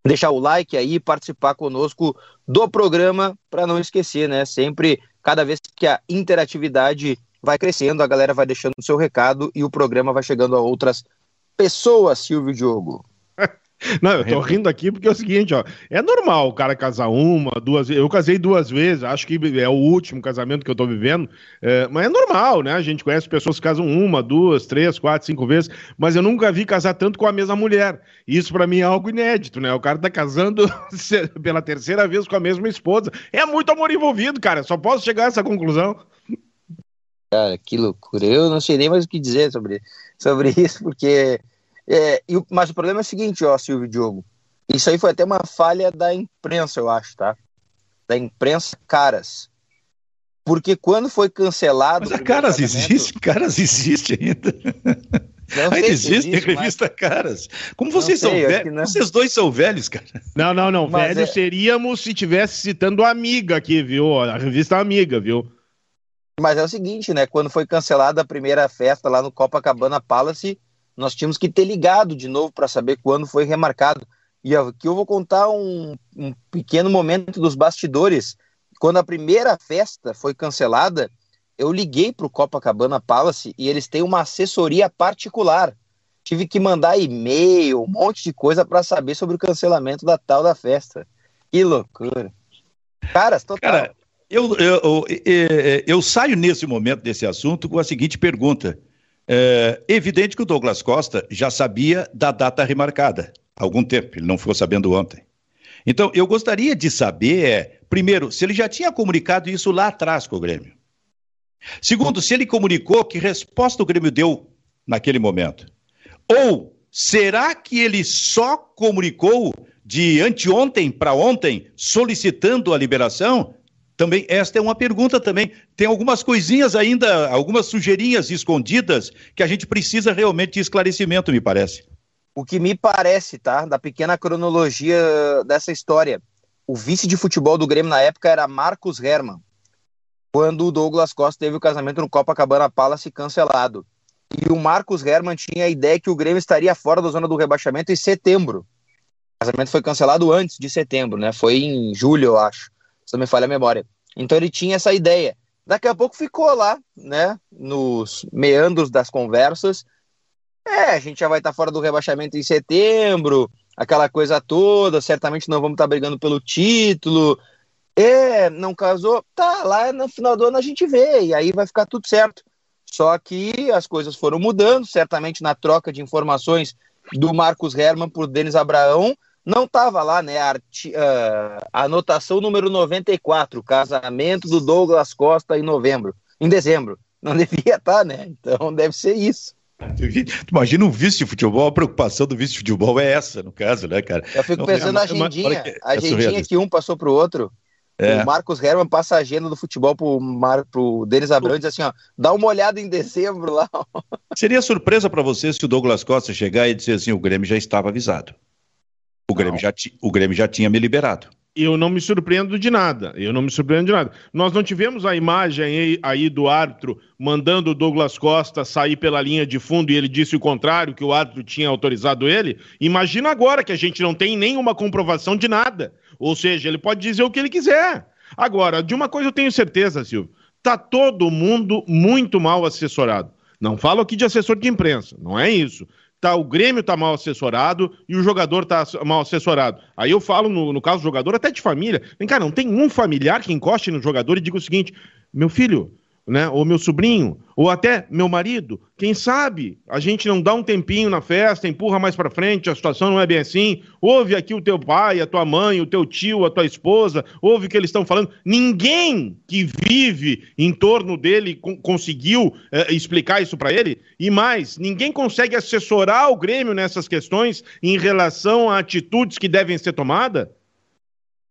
deixar o like aí, participar conosco do programa para não esquecer, né? Sempre cada vez que a interatividade vai crescendo, a galera vai deixando o seu recado e o programa vai chegando a outras pessoas, Silvio Diogo. Não, eu tô rindo aqui porque é o seguinte, ó. É normal o cara casar uma, duas vezes. Eu casei duas vezes, acho que é o último casamento que eu tô vivendo. É, mas é normal, né? A gente conhece pessoas que casam uma, duas, três, quatro, cinco vezes. Mas eu nunca vi casar tanto com a mesma mulher. Isso para mim é algo inédito, né? O cara tá casando pela terceira vez com a mesma esposa. É muito amor envolvido, cara. Só posso chegar a essa conclusão. Cara, que loucura. Eu não sei nem mais o que dizer sobre, sobre isso, porque é, e, mas o problema é o seguinte, ó, Silvio Diogo. Isso aí foi até uma falha da imprensa, eu acho, tá? Da imprensa Caras. Porque quando foi cancelado. Mas a Caras existe? Caras existe ainda. Não ainda existe, existe revista mas... Caras. Como vocês sei, são velhos? Vocês dois são velhos, cara. Não, não, não. Mas velhos é... seríamos se tivesse citando a Amiga aqui, viu? A revista Amiga, viu? Mas é o seguinte, né? Quando foi cancelada a primeira festa lá no Copacabana Palace, nós tínhamos que ter ligado de novo para saber quando foi remarcado. E aqui eu vou contar um, um pequeno momento dos bastidores. Quando a primeira festa foi cancelada, eu liguei para o Copacabana Palace e eles têm uma assessoria particular tive que mandar e-mail, um monte de coisa para saber sobre o cancelamento da tal da festa. Que loucura. Caras, total. Cara, eu, eu, eu, eu, saio nesse momento desse assunto com a seguinte pergunta. É evidente que o Douglas Costa já sabia da data remarcada há algum tempo, ele não ficou sabendo ontem. Então, eu gostaria de saber, é, primeiro, se ele já tinha comunicado isso lá atrás com o Grêmio. Segundo, se ele comunicou, que resposta o Grêmio deu naquele momento? Ou será que ele só comunicou de anteontem para ontem, solicitando a liberação? Também, esta é uma pergunta também. Tem algumas coisinhas ainda, algumas sujeirinhas escondidas que a gente precisa realmente de esclarecimento, me parece. O que me parece, tá, da pequena cronologia dessa história, o vice de futebol do Grêmio na época era Marcos Herman, quando o Douglas Costa teve o casamento no Copacabana Palace cancelado. E o Marcos Herman tinha a ideia que o Grêmio estaria fora da zona do rebaixamento em setembro. O casamento foi cancelado antes de setembro, né? Foi em julho, eu acho se não me falha a memória. Então ele tinha essa ideia. Daqui a pouco ficou lá, né, nos meandros das conversas. É, a gente já vai estar fora do rebaixamento em setembro, aquela coisa toda, certamente não vamos estar brigando pelo título. É, não casou, tá, lá no final do ano a gente vê, e aí vai ficar tudo certo. Só que as coisas foram mudando, certamente na troca de informações do Marcos Herman por Denis Abraão, não estava lá, né? A, uh, a anotação número 94, casamento do Douglas Costa em novembro, em dezembro. Não devia estar, tá, né? Então deve ser isso. Imagina um vice de futebol, a preocupação do vice de futebol é essa, no caso, né, cara? Eu fico pensando na agendinha, que, a agendinha que um passou pro outro. É. O Marcos Herman passa a agenda do futebol pro, Mar, pro Denis Abrão e diz assim, ó, dá uma olhada em dezembro lá. Seria surpresa para você se o Douglas Costa chegar e dizer assim, o Grêmio já estava avisado. O Grêmio, já o Grêmio já tinha me liberado. Eu não me surpreendo de nada. Eu não me surpreendo de nada. Nós não tivemos a imagem aí, aí do árbitro mandando o Douglas Costa sair pela linha de fundo e ele disse o contrário, que o árbitro tinha autorizado ele. Imagina agora que a gente não tem nenhuma comprovação de nada. Ou seja, ele pode dizer o que ele quiser. Agora, de uma coisa eu tenho certeza, Silvio. Tá todo mundo muito mal assessorado. Não falo aqui de assessor de imprensa, não é isso tá, o Grêmio tá mal assessorado e o jogador tá mal assessorado. Aí eu falo, no, no caso do jogador, até de família. Vem cá, não tem um familiar que encoste no jogador e diga o seguinte: meu filho, né? Ou meu sobrinho, ou até meu marido. Quem sabe a gente não dá um tempinho na festa, empurra mais para frente, a situação não é bem assim. Ouve aqui o teu pai, a tua mãe, o teu tio, a tua esposa, ouve o que eles estão falando. Ninguém que vive em torno dele conseguiu é, explicar isso para ele. E mais, ninguém consegue assessorar o Grêmio nessas questões em relação a atitudes que devem ser tomadas.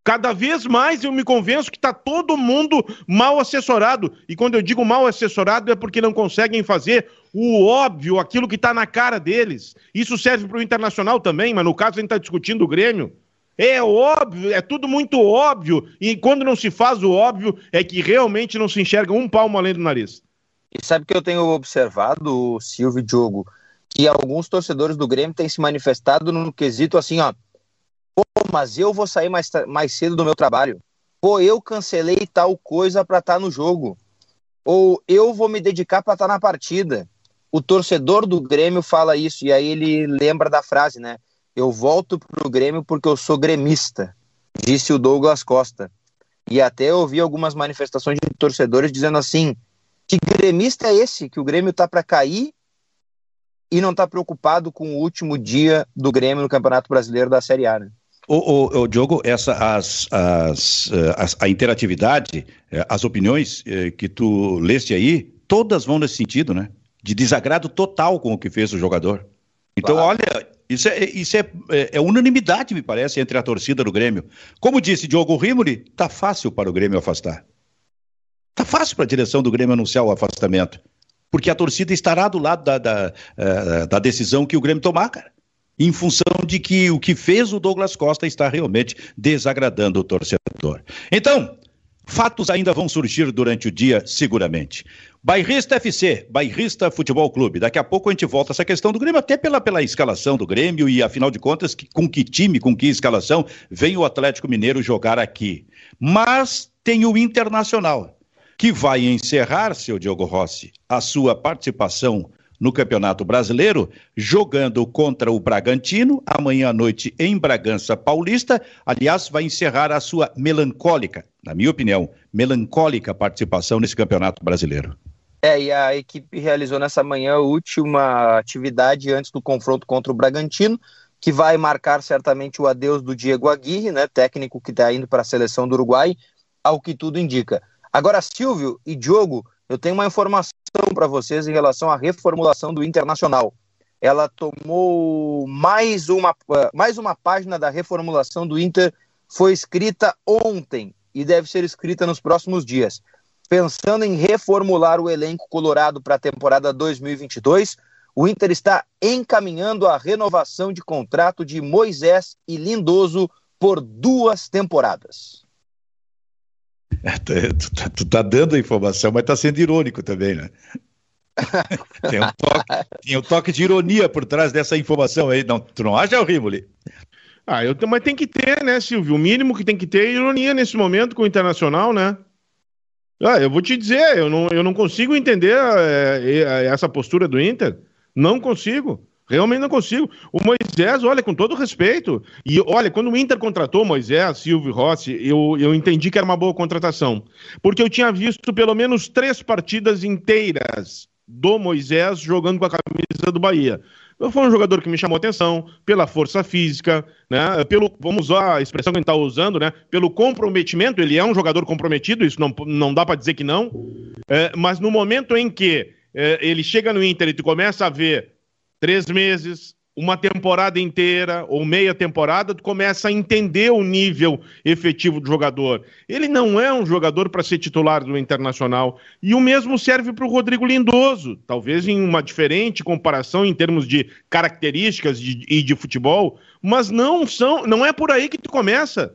Cada vez mais eu me convenço que está todo mundo mal assessorado. E quando eu digo mal assessorado é porque não conseguem fazer o óbvio, aquilo que está na cara deles. Isso serve para o internacional também, mas no caso a gente está discutindo o Grêmio. É óbvio, é tudo muito óbvio. E quando não se faz o óbvio, é que realmente não se enxerga um palmo além do nariz. E sabe que eu tenho observado, Silvio e Diogo, que alguns torcedores do Grêmio têm se manifestado no quesito assim, ó Pô, mas eu vou sair mais, mais cedo do meu trabalho. Pô, eu cancelei tal coisa para estar tá no jogo. Ou eu vou me dedicar para estar tá na partida. O torcedor do Grêmio fala isso e aí ele lembra da frase, né? Eu volto pro Grêmio porque eu sou gremista, disse o Douglas Costa. E até ouvi algumas manifestações de torcedores dizendo assim: que gremista é esse? Que o Grêmio tá para cair e não tá preocupado com o último dia do Grêmio no Campeonato Brasileiro da Série A, né? O, o, o, Diogo, essa, as, as, eh, as, a interatividade, eh, as opiniões eh, que tu leste aí, todas vão nesse sentido, né? De desagrado total com o que fez o jogador. Então, claro. olha, isso, é, isso é, é, é, unanimidade, me parece, entre a torcida do Grêmio. Como disse Diogo Rimoli, tá fácil para o Grêmio afastar. Tá fácil para a direção do Grêmio anunciar o afastamento. Porque a torcida estará do lado da, da, da decisão que o Grêmio tomar, cara em função de que o que fez o Douglas Costa está realmente desagradando o torcedor. Então, fatos ainda vão surgir durante o dia, seguramente. Bairrista FC, Bairrista Futebol Clube. Daqui a pouco a gente volta essa questão do Grêmio, até pela, pela escalação do Grêmio e, afinal de contas, que, com que time, com que escalação vem o Atlético Mineiro jogar aqui. Mas tem o Internacional, que vai encerrar, seu Diogo Rossi, a sua participação no Campeonato Brasileiro, jogando contra o Bragantino, amanhã à noite em Bragança Paulista. Aliás, vai encerrar a sua melancólica, na minha opinião, melancólica participação nesse Campeonato Brasileiro. É, e a equipe realizou nessa manhã a última atividade antes do confronto contra o Bragantino, que vai marcar certamente o adeus do Diego Aguirre, né, técnico que está indo para a seleção do Uruguai, ao que tudo indica. Agora, Silvio e Diogo, eu tenho uma informação para vocês em relação à reformulação do Internacional. Ela tomou mais uma, mais uma página da reformulação do Inter, foi escrita ontem e deve ser escrita nos próximos dias. Pensando em reformular o elenco colorado para a temporada 2022, o Inter está encaminhando a renovação de contrato de Moisés e Lindoso por duas temporadas. É, tu, tu, tu, tá dando a informação, mas tá sendo irônico também, né? tem, um toque, tem um toque de ironia por trás dessa informação aí. Não, tu não acha, Rimoli? Ah, eu, mas tem que ter, né, Silvio? O mínimo que tem que ter é ironia nesse momento com o Internacional, né? Ah, eu vou te dizer, eu não, eu não consigo entender é, essa postura do Inter. Não consigo. Realmente não consigo. O Moisés, olha, com todo respeito. E olha, quando o Inter contratou Moisés, Silvio Rossi, eu, eu entendi que era uma boa contratação. Porque eu tinha visto pelo menos três partidas inteiras do Moisés jogando com a camisa do Bahia. Foi um jogador que me chamou atenção pela força física, né? Pelo, vamos usar a expressão que a gente está usando, né? Pelo comprometimento, ele é um jogador comprometido, isso não, não dá para dizer que não. É, mas no momento em que é, ele chega no Inter e tu começa a ver três meses, uma temporada inteira ou meia temporada, tu começa a entender o nível efetivo do jogador. Ele não é um jogador para ser titular do Internacional. E o mesmo serve para o Rodrigo Lindoso, talvez em uma diferente comparação em termos de características e de, de futebol, mas não são, não é por aí que tu começa.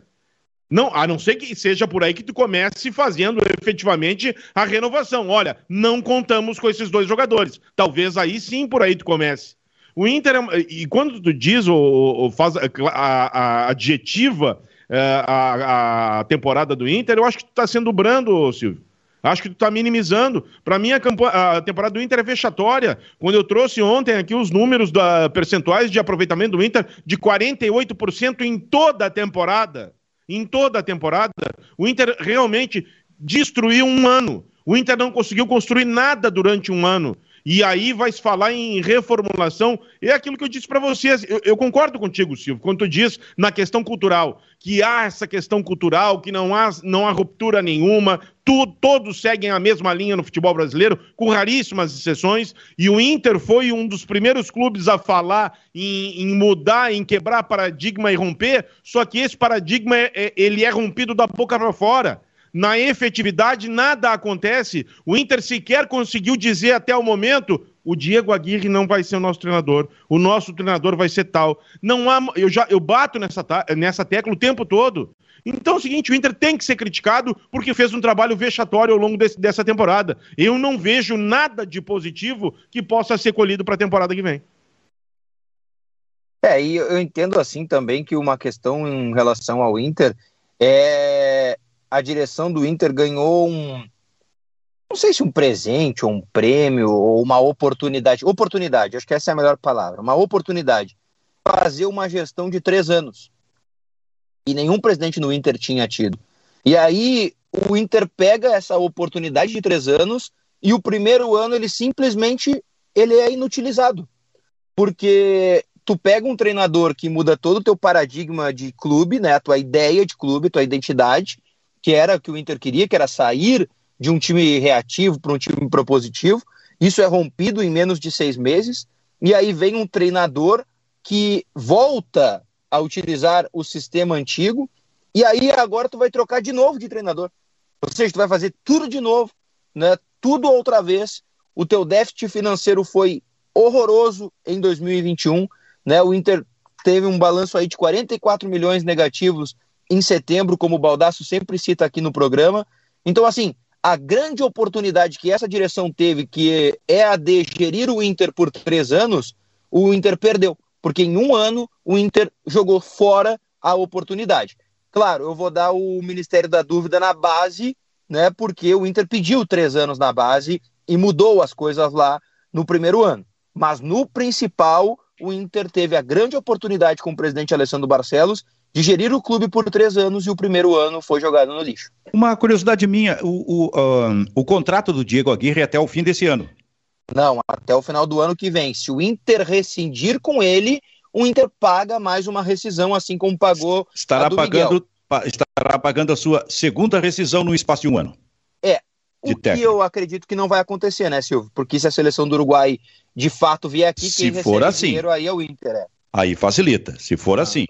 Não, a não ser que seja por aí que tu comece fazendo efetivamente a renovação. Olha, não contamos com esses dois jogadores. Talvez aí sim por aí tu comece. O Inter, é, e quando tu diz ou, faz a, a, a adjetiva é, a, a, temporada do Inter, eu acho que tu tá sendo brando, Silvio. Acho que tu tá minimizando. Para mim, a, a, temporada do Inter é vexatória. Quando eu trouxe ontem aqui os números da percentuais de aproveitamento do Inter de 48% em toda a temporada em toda a temporada, o Inter realmente destruiu um ano. O Inter não conseguiu construir nada durante um ano. E aí vai se falar em reformulação. É aquilo que eu disse para vocês. Eu, eu, concordo contigo, Silvio, quando tu diz na questão cultural, que há essa questão cultural, que não há, não há ruptura nenhuma, tu, todos seguem a mesma linha no futebol brasileiro, com raríssimas exceções. E o Inter foi um dos primeiros clubes a falar em, em mudar, em quebrar paradigma e romper. Só que esse paradigma é, é ele é rompido da boca para fora na efetividade nada acontece. O Inter sequer conseguiu dizer até o momento: o Diego Aguirre não vai ser o nosso treinador, o nosso treinador vai ser tal. Não há, eu já eu bato nessa, nessa tecla o tempo todo. Então é o seguinte, o Inter tem que ser criticado porque fez um trabalho vexatório ao longo desse, dessa temporada. Eu não vejo nada de positivo que possa ser colhido para a temporada que vem. É, e eu entendo assim também que uma questão em relação ao Inter é a direção do Inter ganhou um. Não sei se um presente, ou um prêmio, ou uma oportunidade. Oportunidade, acho que essa é a melhor palavra. Uma oportunidade. Fazer uma gestão de três anos. E nenhum presidente no Inter tinha tido. E aí o Inter pega essa oportunidade de três anos e o primeiro ano ele simplesmente ele é inutilizado. Porque tu pega um treinador que muda todo o teu paradigma de clube, né, a tua ideia de clube, tua identidade, que era o que o Inter queria, que era sair de um time reativo para um time propositivo. Isso é rompido em menos de seis meses. E aí vem um treinador que volta a utilizar o sistema antigo. E aí agora tu vai trocar de novo de treinador. Ou seja, tu vai fazer tudo de novo, né? Tudo outra vez. O teu déficit financeiro foi horroroso em 2021, né? O Inter teve um balanço aí de 44 milhões negativos em setembro, como o Baldasso sempre cita aqui no programa. Então, assim, a grande oportunidade que essa direção teve, que é a de gerir o Inter por três anos, o Inter perdeu, porque em um ano o Inter jogou fora a oportunidade. Claro, eu vou dar o Ministério da Dúvida na base, né? Porque o Inter pediu três anos na base e mudou as coisas lá no primeiro ano. Mas no principal, o Inter teve a grande oportunidade com o presidente Alessandro Barcelos de gerir o clube por três anos e o primeiro ano foi jogado no lixo. Uma curiosidade minha: o, o, um, o contrato do Diego Aguirre é até o fim desse ano. Não, até o final do ano que vem. Se o Inter rescindir com ele, o Inter paga mais uma rescisão, assim como pagou estará pagando pa, estará pagando a sua segunda rescisão no espaço de um ano. É. O que eu acredito que não vai acontecer, né, Silvio? Porque se a seleção do Uruguai de fato vier aqui, se quem for assim, dinheiro aí é o Inter. É. Aí facilita, se for ah, assim.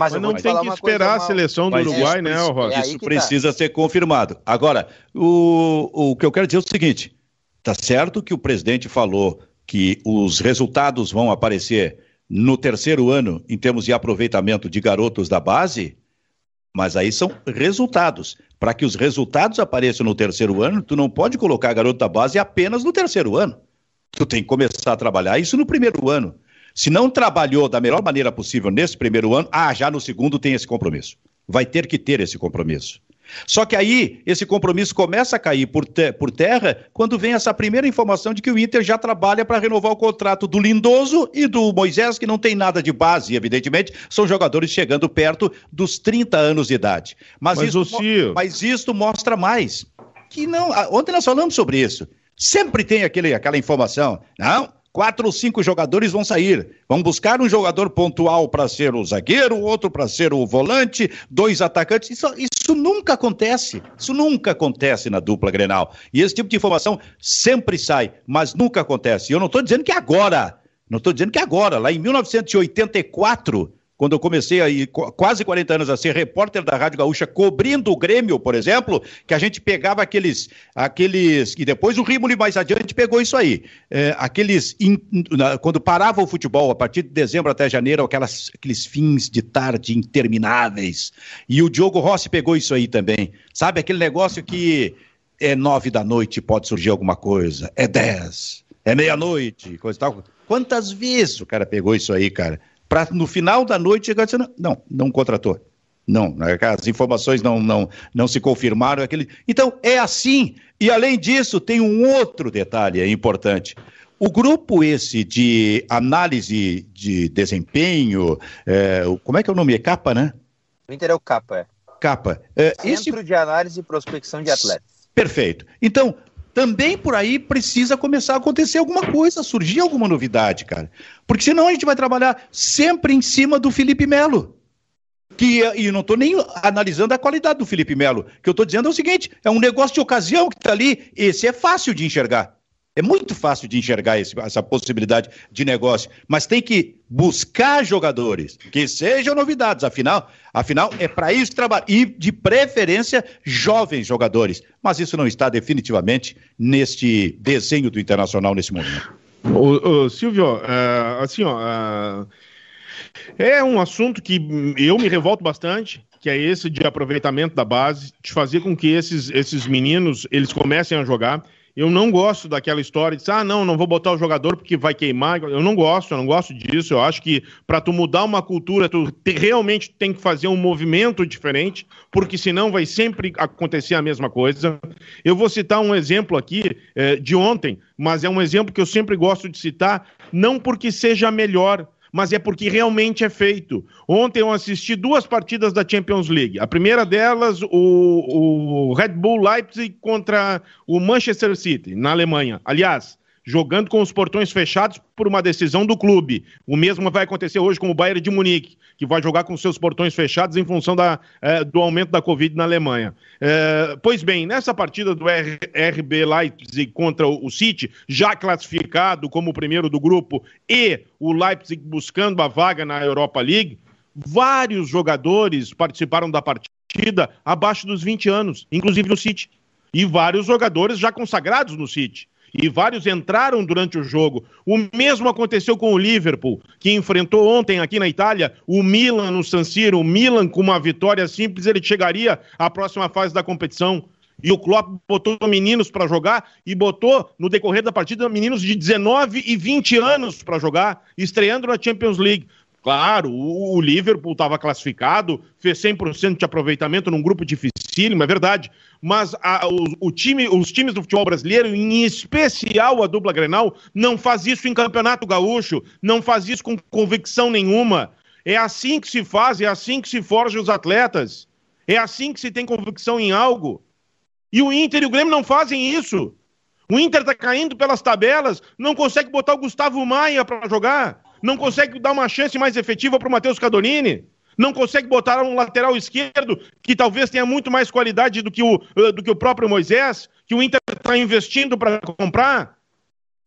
Mas, mas não tem que esperar a seleção do Uruguai, né, Rosa? É isso precisa tá. ser confirmado. Agora, o, o que eu quero dizer é o seguinte: tá certo que o presidente falou que os resultados vão aparecer no terceiro ano em termos de aproveitamento de garotos da base, mas aí são resultados. Para que os resultados apareçam no terceiro ano, tu não pode colocar garoto da base apenas no terceiro ano. Tu tem que começar a trabalhar isso no primeiro ano. Se não trabalhou da melhor maneira possível nesse primeiro ano, ah, já no segundo tem esse compromisso. Vai ter que ter esse compromisso. Só que aí esse compromisso começa a cair por, te por terra quando vem essa primeira informação de que o Inter já trabalha para renovar o contrato do Lindoso e do Moisés, que não tem nada de base, evidentemente, são jogadores chegando perto dos 30 anos de idade. Mas, mas, isso, mas isso mostra mais. Que não. Ontem nós falamos sobre isso. Sempre tem aquele, aquela informação. Não, quatro ou cinco jogadores vão sair. Vão buscar um jogador pontual para ser o zagueiro, outro para ser o volante, dois atacantes. Isso, isso nunca acontece. Isso nunca acontece na dupla Grenal. E esse tipo de informação sempre sai, mas nunca acontece. E eu não estou dizendo que agora. Não estou dizendo que agora. Lá em 1984 quando eu comecei aí, quase 40 anos a ser repórter da Rádio Gaúcha, cobrindo o Grêmio, por exemplo, que a gente pegava aqueles, aqueles, e depois o Rímoli mais adiante pegou isso aí, é, aqueles, in, na, quando parava o futebol, a partir de dezembro até janeiro, aquelas, aqueles fins de tarde intermináveis, e o Diogo Rossi pegou isso aí também, sabe, aquele negócio que é nove da noite, pode surgir alguma coisa, é dez, é meia-noite, coisa e tal. Quantas vezes o cara pegou isso aí, cara? Para no final da noite chegar dizendo, não, não contratou. Não, as informações não, não, não se confirmaram. Aquele... Então, é assim. E, além disso, tem um outro detalhe importante. O grupo esse de análise de desempenho, é, como é que é o nome? É capa, né? O Inter é o capa, é. Capa. É, Centro esse... de Análise e Prospecção de Atletas. Perfeito. Então, também por aí precisa começar a acontecer alguma coisa, surgir alguma novidade, cara. Porque senão a gente vai trabalhar sempre em cima do Felipe Melo. Que, e não estou nem analisando a qualidade do Felipe Melo. O que eu estou dizendo é o seguinte: é um negócio de ocasião que está ali. Esse é fácil de enxergar. É muito fácil de enxergar esse, essa possibilidade de negócio, mas tem que buscar jogadores que sejam novidades. Afinal, afinal é para isso que trabalha e de preferência jovens jogadores. Mas isso não está definitivamente neste desenho do internacional nesse momento. Ô, ô, Silvio, uh, assim, ó, uh, é um assunto que eu me revolto bastante, que é esse de aproveitamento da base, de fazer com que esses, esses meninos eles comecem a jogar. Eu não gosto daquela história de ah, não, não vou botar o jogador porque vai queimar. Eu não gosto, eu não gosto disso. Eu acho que para tu mudar uma cultura, tu te, realmente tem que fazer um movimento diferente, porque senão vai sempre acontecer a mesma coisa. Eu vou citar um exemplo aqui é, de ontem, mas é um exemplo que eu sempre gosto de citar, não porque seja melhor, mas é porque realmente é feito. Ontem eu assisti duas partidas da Champions League. A primeira delas, o, o Red Bull Leipzig contra o Manchester City, na Alemanha. Aliás, jogando com os portões fechados por uma decisão do clube. O mesmo vai acontecer hoje com o Bayern de Munique, que vai jogar com seus portões fechados em função da, eh, do aumento da Covid na Alemanha. Eh, pois bem, nessa partida do R RB Leipzig contra o City, já classificado como o primeiro do grupo, e o Leipzig buscando a vaga na Europa League, vários jogadores participaram da partida abaixo dos 20 anos, inclusive no City. E vários jogadores já consagrados no City e vários entraram durante o jogo. O mesmo aconteceu com o Liverpool, que enfrentou ontem aqui na Itália o Milan no San Siro. O Milan, com uma vitória simples, ele chegaria à próxima fase da competição. E o Klopp botou meninos para jogar e botou no decorrer da partida meninos de 19 e 20 anos para jogar, estreando na Champions League. Claro, o Liverpool estava classificado, fez 100% de aproveitamento num grupo dificílimo, é verdade. Mas a, o, o, time, os times do futebol brasileiro, em especial a dupla Grenal, não faz isso em campeonato gaúcho, não faz isso com convicção nenhuma. É assim que se faz, é assim que se forja os atletas. É assim que se tem convicção em algo. E o Inter e o Grêmio não fazem isso. O Inter está caindo pelas tabelas, não consegue botar o Gustavo Maia para jogar, não consegue dar uma chance mais efetiva para o Matheus Cadonini não consegue botar um lateral esquerdo que talvez tenha muito mais qualidade do que o, eh, do que o próprio Moisés, que o Inter está investindo para comprar.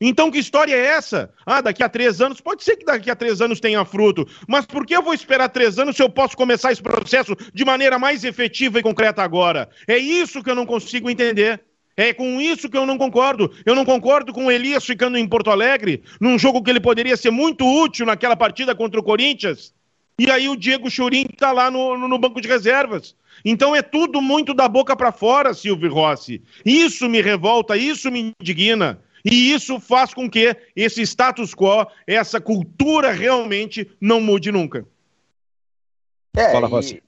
Então, que história é essa? Ah, daqui a três anos, pode ser que daqui a três anos tenha fruto, mas por que eu vou esperar três anos se eu posso começar esse processo de maneira mais efetiva e concreta agora? É isso que eu não consigo entender. É com isso que eu não concordo. Eu não concordo com o Elias ficando em Porto Alegre, num jogo que ele poderia ser muito útil naquela partida contra o Corinthians. E aí o Diego Churin está lá no, no banco de reservas. Então é tudo muito da boca para fora, Silvio Rossi. Isso me revolta, isso me indigna. E isso faz com que esse status quo, essa cultura realmente não mude nunca. É, Fala, Rossi. E,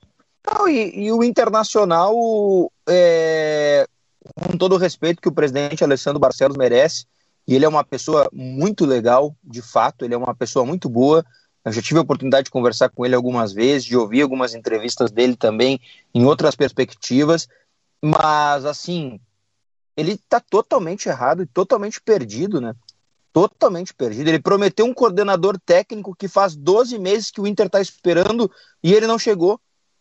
não, e, e o Internacional, é, com todo o respeito que o presidente Alessandro Barcelos merece, e ele é uma pessoa muito legal, de fato, ele é uma pessoa muito boa, eu já tive a oportunidade de conversar com ele algumas vezes, de ouvir algumas entrevistas dele também em outras perspectivas, mas assim, ele está totalmente errado e totalmente perdido, né? Totalmente perdido. Ele prometeu um coordenador técnico que faz 12 meses que o Inter está esperando e ele não chegou.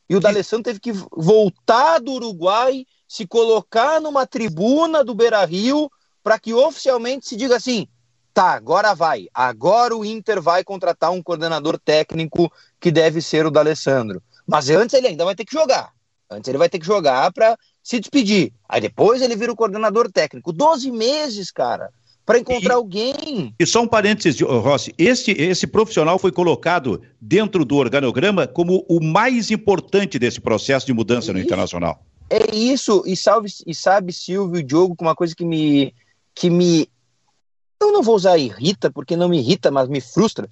E o D'Alessandro teve que voltar do Uruguai, se colocar numa tribuna do Beira Rio, para que oficialmente se diga assim: tá, agora vai. Agora o Inter vai contratar um coordenador técnico que deve ser o D'Alessandro. Mas antes ele ainda vai ter que jogar. Antes ele vai ter que jogar para se despedir. Aí depois ele vira o coordenador técnico. Doze meses, cara, para encontrar e, alguém. E só um parênteses, Rossi. Esse, esse profissional foi colocado dentro do organograma como o mais importante desse processo de mudança é no Internacional. É isso. E, salve, e sabe, Silvio e Diogo, que uma coisa que me, que me eu não vou usar irrita, porque não me irrita, mas me frustra,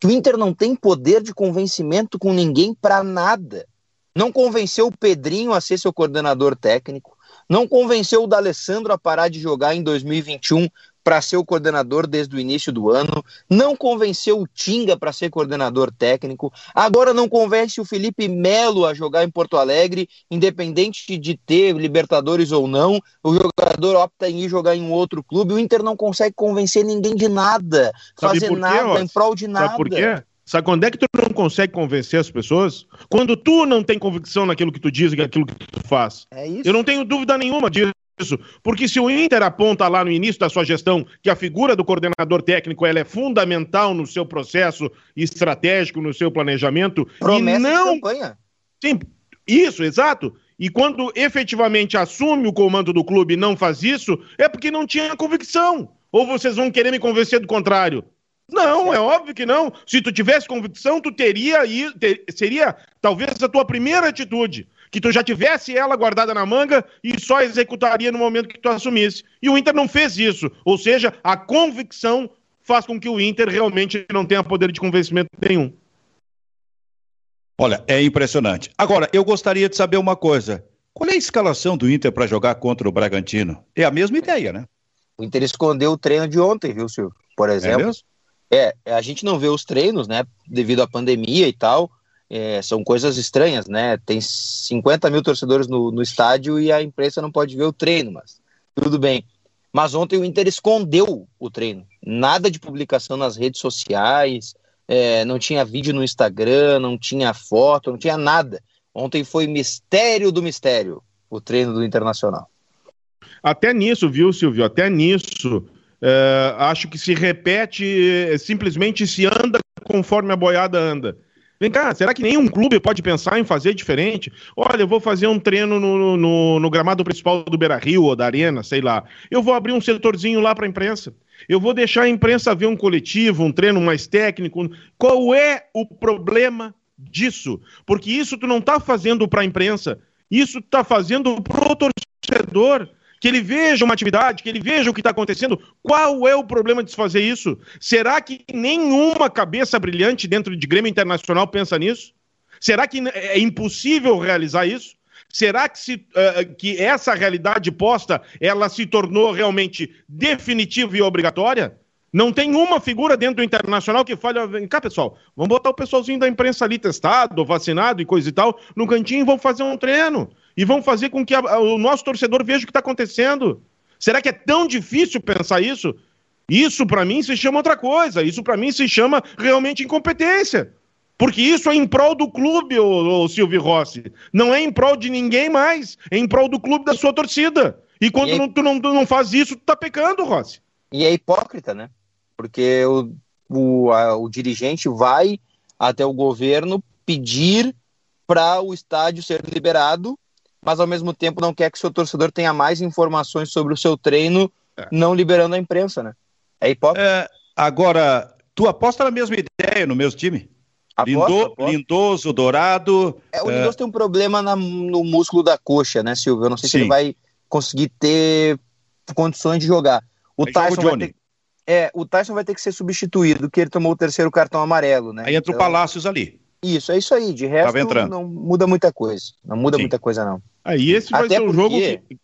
que o Inter não tem poder de convencimento com ninguém para nada. Não convenceu o Pedrinho a ser seu coordenador técnico, não convenceu o D'Alessandro a parar de jogar em 2021 para ser o coordenador desde o início do ano, não convenceu o Tinga para ser coordenador técnico, agora não convence o Felipe Melo a jogar em Porto Alegre, independente de ter Libertadores ou não, o jogador opta em ir jogar em um outro clube, o Inter não consegue convencer ninguém de nada, Sabe fazer nada, em prol de nada. Sabe por quê? Sabe quando é que tu não consegue convencer as pessoas? Quando tu não tem convicção naquilo que tu diz e naquilo que tu faz. É isso. Eu não tenho dúvida nenhuma disso isso, porque se o Inter aponta lá no início da sua gestão que a figura do coordenador técnico ela é fundamental no seu processo estratégico, no seu planejamento, Promessa e não de campanha. Sim, isso, exato. E quando efetivamente assume o comando do clube e não faz isso, é porque não tinha convicção. Ou vocês vão querer me convencer do contrário? Não, é óbvio que não. Se tu tivesse convicção, tu teria aí, ter, seria talvez a tua primeira atitude que tu já tivesse ela guardada na manga e só executaria no momento que tu assumisse. E o Inter não fez isso. Ou seja, a convicção faz com que o Inter realmente não tenha poder de convencimento nenhum. Olha, é impressionante. Agora, eu gostaria de saber uma coisa. Qual é a escalação do Inter para jogar contra o Bragantino? É a mesma ideia, né? O Inter escondeu o treino de ontem, viu, Silvio? Por é exemplo. É, é, a gente não vê os treinos, né? Devido à pandemia e tal é, são coisas estranhas, né? Tem 50 mil torcedores no, no estádio e a imprensa não pode ver o treino, mas tudo bem. Mas ontem o Inter escondeu o treino. Nada de publicação nas redes sociais, é, não tinha vídeo no Instagram, não tinha foto, não tinha nada. Ontem foi mistério do mistério o treino do Internacional. Até nisso, viu, Silvio? Até nisso. É, acho que se repete, simplesmente se anda conforme a boiada anda. Vem cá, será que nenhum clube pode pensar em fazer diferente? Olha, eu vou fazer um treino no, no, no gramado principal do Beira Rio ou da Arena, sei lá. Eu vou abrir um setorzinho lá para a imprensa. Eu vou deixar a imprensa ver um coletivo, um treino mais técnico. Qual é o problema disso? Porque isso tu não está fazendo para a imprensa, isso tu está fazendo para o torcedor que ele veja uma atividade, que ele veja o que está acontecendo. Qual é o problema de se fazer isso? Será que nenhuma cabeça brilhante dentro de Grêmio Internacional pensa nisso? Será que é impossível realizar isso? Será que, se, uh, que essa realidade posta ela se tornou realmente definitiva e obrigatória? Não tem uma figura dentro do internacional que fale, vem cá, pessoal, vamos botar o pessoalzinho da imprensa ali testado, vacinado e coisa e tal, no cantinho e vamos fazer um treino. E vamos fazer com que a, a, o nosso torcedor veja o que está acontecendo. Será que é tão difícil pensar isso? Isso para mim se chama outra coisa. Isso para mim se chama realmente incompetência. Porque isso é em prol do clube, ô, ô, Silvio Rossi. Não é em prol de ninguém mais. É em prol do clube da sua torcida. E quando e tu, não, tu não faz isso, tu tá pecando, Rossi. E é hipócrita, né? Porque o, o, a, o dirigente vai até o governo pedir para o estádio ser liberado, mas ao mesmo tempo não quer que o seu torcedor tenha mais informações sobre o seu treino, é. não liberando a imprensa, né? É hipócrita. É, agora, tu aposta na mesma ideia no mesmo time? Lindo, Lindoso, Dourado. É, o Lindoso é... tem um problema na, no músculo da coxa, né, Silvio? Eu não sei Sim. se ele vai conseguir ter condições de jogar. O Aí Tyson vai ter... É, o Tyson vai ter que ser substituído, que ele tomou o terceiro cartão amarelo, né? Aí entra então... o Palácios ali. Isso, é isso aí. De resto, não muda muita coisa. Não muda Sim. muita coisa, não. Aí esse vai até ser um porque... jogo que...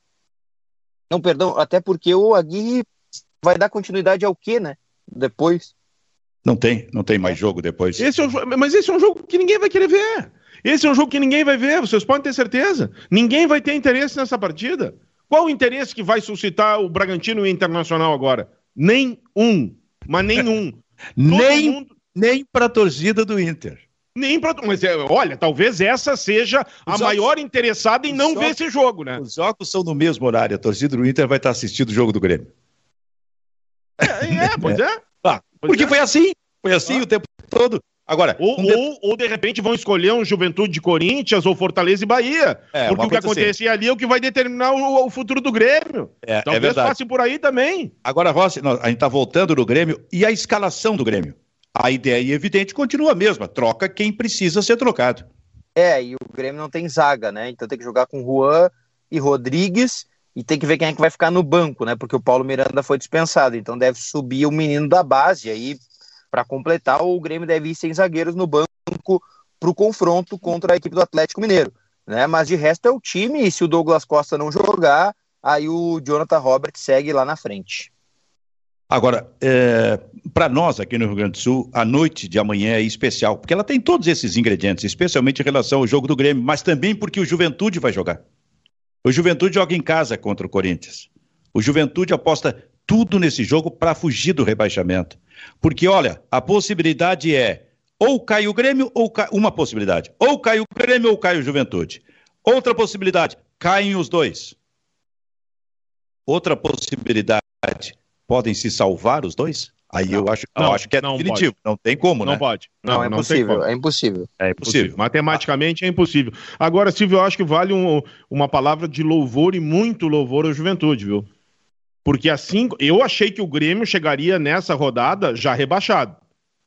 Não, perdão, até porque o Aguirre vai dar continuidade ao quê, né? Depois. Não tem, não tem mais jogo depois. Esse é um, mas esse é um jogo que ninguém vai querer ver. Esse é um jogo que ninguém vai ver, vocês podem ter certeza. Ninguém vai ter interesse nessa partida. Qual o interesse que vai suscitar o Bragantino e o Internacional agora? Nenhum. Mas nenhum. nem mundo... nem para a torcida do Inter. Nem para. Mas é, olha, talvez essa seja a maior interessada em não ver esse jogo, né? Os jogos são no mesmo horário. A torcida do Inter vai estar assistindo o jogo do Grêmio. É, é pois é. Ah, porque é. foi assim. Foi assim ah. o tempo todo. Agora, ou, um de... ou, ou, de repente vão escolher um Juventude de Corinthians ou Fortaleza e Bahia. É, porque o que acontecer assim. ali é o que vai determinar o, o futuro do Grêmio. É, é Talvez é passe por aí também. Agora, Rossi, a gente está voltando no Grêmio e a escalação do Grêmio. A ideia evidente continua a mesma: troca quem precisa ser trocado. É, e o Grêmio não tem zaga, né? Então tem que jogar com Juan e Rodrigues e tem que ver quem é que vai ficar no banco, né? Porque o Paulo Miranda foi dispensado, então deve subir o menino da base aí para completar. O Grêmio deve ir sem zagueiros no banco para o confronto contra a equipe do Atlético Mineiro, né? Mas de resto é o time e se o Douglas Costa não jogar, aí o Jonathan Robert segue lá na frente. Agora, é, para nós aqui no Rio Grande do Sul, a noite de amanhã é especial, porque ela tem todos esses ingredientes, especialmente em relação ao jogo do Grêmio, mas também porque o Juventude vai jogar. O Juventude joga em casa contra o Corinthians. O Juventude aposta tudo nesse jogo para fugir do rebaixamento. Porque, olha, a possibilidade é ou cai o Grêmio, ou cai... uma possibilidade. Ou cai o Grêmio ou cai o Juventude. Outra possibilidade, caem os dois. Outra possibilidade, podem se salvar os dois? Aí não, eu acho, não, eu acho que é não definitivo. Pode. Não tem como, não né? Pode. Não, não é impossível. É impossível. É impossível. Matematicamente é impossível. Agora, Silvio, eu acho que vale um, uma palavra de louvor e muito louvor à juventude, viu? Porque assim, eu achei que o Grêmio chegaria nessa rodada já rebaixado,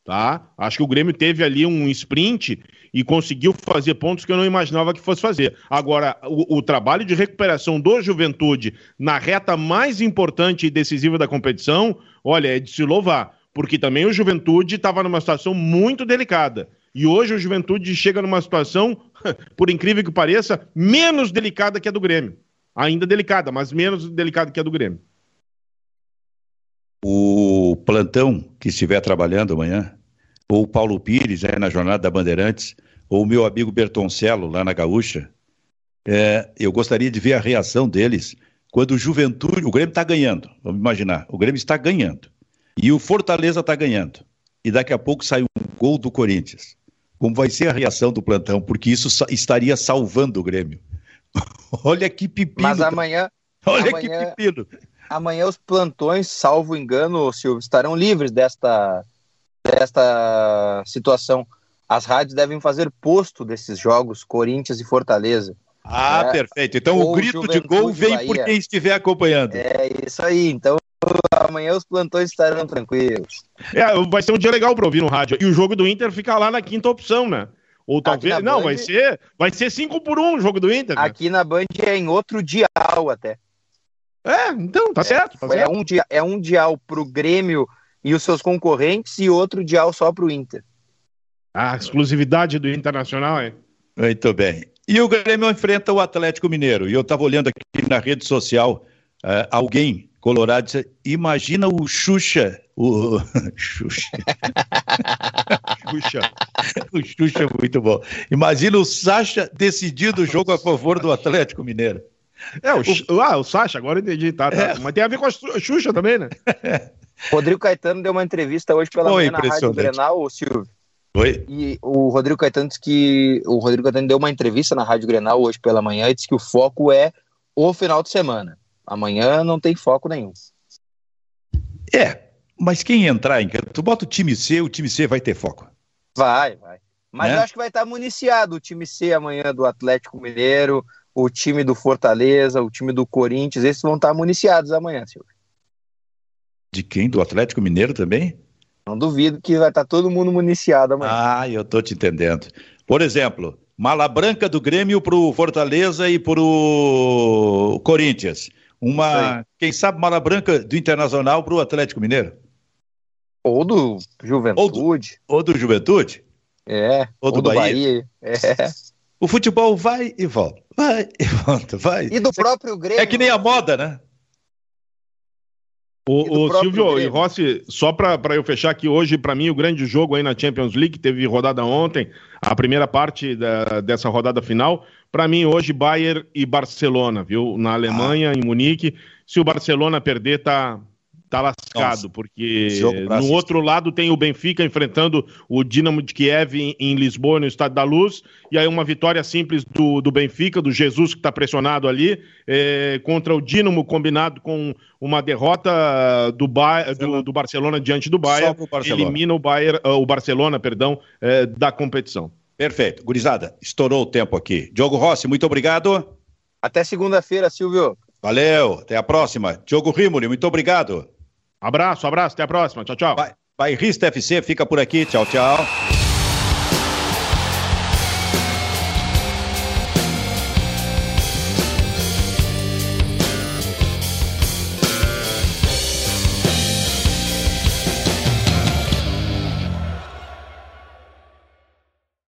tá? Acho que o Grêmio teve ali um sprint e conseguiu fazer pontos que eu não imaginava que fosse fazer. Agora, o, o trabalho de recuperação do Juventude na reta mais importante e decisiva da competição olha, é de se louvar, porque também o Juventude estava numa situação muito delicada. E hoje o Juventude chega numa situação, por incrível que pareça, menos delicada que a do Grêmio. Ainda delicada, mas menos delicada que a do Grêmio. O plantão que estiver trabalhando amanhã, ou o Paulo Pires, aí na Jornada da Bandeirantes, ou o meu amigo Bertoncello, lá na Gaúcha, é, eu gostaria de ver a reação deles quando o Juventude, o Grêmio está ganhando, vamos imaginar, o Grêmio está ganhando, e o Fortaleza está ganhando, e daqui a pouco sai um gol do Corinthians. Como vai ser a reação do plantão? Porque isso estaria salvando o Grêmio. Olha que pepino. Mas amanhã. Olha amanhã, que pepino. Amanhã os plantões, salvo engano, Silvio, estarão livres desta, desta situação. As rádios devem fazer posto desses jogos, Corinthians e Fortaleza. Ah, é, perfeito. Então o grito Juventude de gol vem Bahia. por quem estiver acompanhando. É isso aí. Então amanhã os plantões estarão tranquilos. É, vai ser um dia legal para ouvir no rádio. E o jogo do Inter fica lá na quinta opção, né? Ou talvez. Não, Band... vai ser vai ser 5 por 1 um o jogo do Inter. Né? Aqui na Band é em outro dial até. É, então, tá é, certo. Tá é, certo. Um dia, é um dial pro Grêmio e os seus concorrentes e outro dial só pro Inter. A exclusividade do Internacional, é? Muito bem. E o Grêmio enfrenta o Atlético Mineiro. E eu estava olhando aqui na rede social, uh, alguém colorado disse, imagina o Xuxa, o Xuxa. Xuxa. o Xuxa é muito bom. Imagina o Sacha decidindo o jogo a favor do Atlético Mineiro. É, o, o... Ah, o Sacha, agora eu entendi, tá, tá. É. Mas tem a ver com a Xuxa também, né? Rodrigo Caetano deu uma entrevista hoje pela manhã na Rádio Grenal, Silvio. Oi? E o Rodrigo Caetano disse que. O Rodrigo Caetano deu uma entrevista na Rádio Grenal hoje pela manhã e disse que o foco é o final de semana. Amanhã não tem foco nenhum. É, mas quem entrar em Tu bota o time C, o time C vai ter foco. Vai, vai. Mas né? eu acho que vai estar municiado o time C amanhã do Atlético Mineiro, o time do Fortaleza, o time do Corinthians, esses vão estar municiados amanhã, Silvio. De quem? Do Atlético Mineiro também? Não duvido que vai estar todo mundo municiado amanhã. Ah, eu tô te entendendo. Por exemplo, mala branca do Grêmio pro Fortaleza e pro Corinthians. Uma, quem sabe, mala branca do Internacional pro Atlético Mineiro. Ou do Juventude. Ou do, ou do Juventude? É. Ou do, ou do Bahia. Bahia. É. O futebol vai e volta. Vai e volta, vai. E do próprio Grêmio. É que nem a moda, né? O, o Silvio Grêmio. e Rossi, só para eu fechar aqui hoje, para mim, o grande jogo aí na Champions League, teve rodada ontem, a primeira parte da, dessa rodada final. Para mim, hoje, Bayern e Barcelona, viu? Na Alemanha, ah. em Munique. Se o Barcelona perder, tá, tá lascado, Nossa. porque no outro lado tem o Benfica enfrentando o Dinamo de Kiev em, em, Lisboa, no Estádio da Luz, e aí uma vitória simples do, do Benfica, do Jesus que está pressionado ali, é, contra o Dinamo, combinado com uma derrota do, ba do, do Barcelona diante do Bayern, elimina o, Bayern, uh, o Barcelona perdão, é, da competição. Perfeito. Gurizada, estourou o tempo aqui. Diogo Rossi, muito obrigado. Até segunda-feira, Silvio. Valeu, até a próxima. Diogo Rimoli, muito obrigado. Abraço, abraço, até a próxima. Tchau, tchau. Bairrista FC fica por aqui. Tchau, tchau.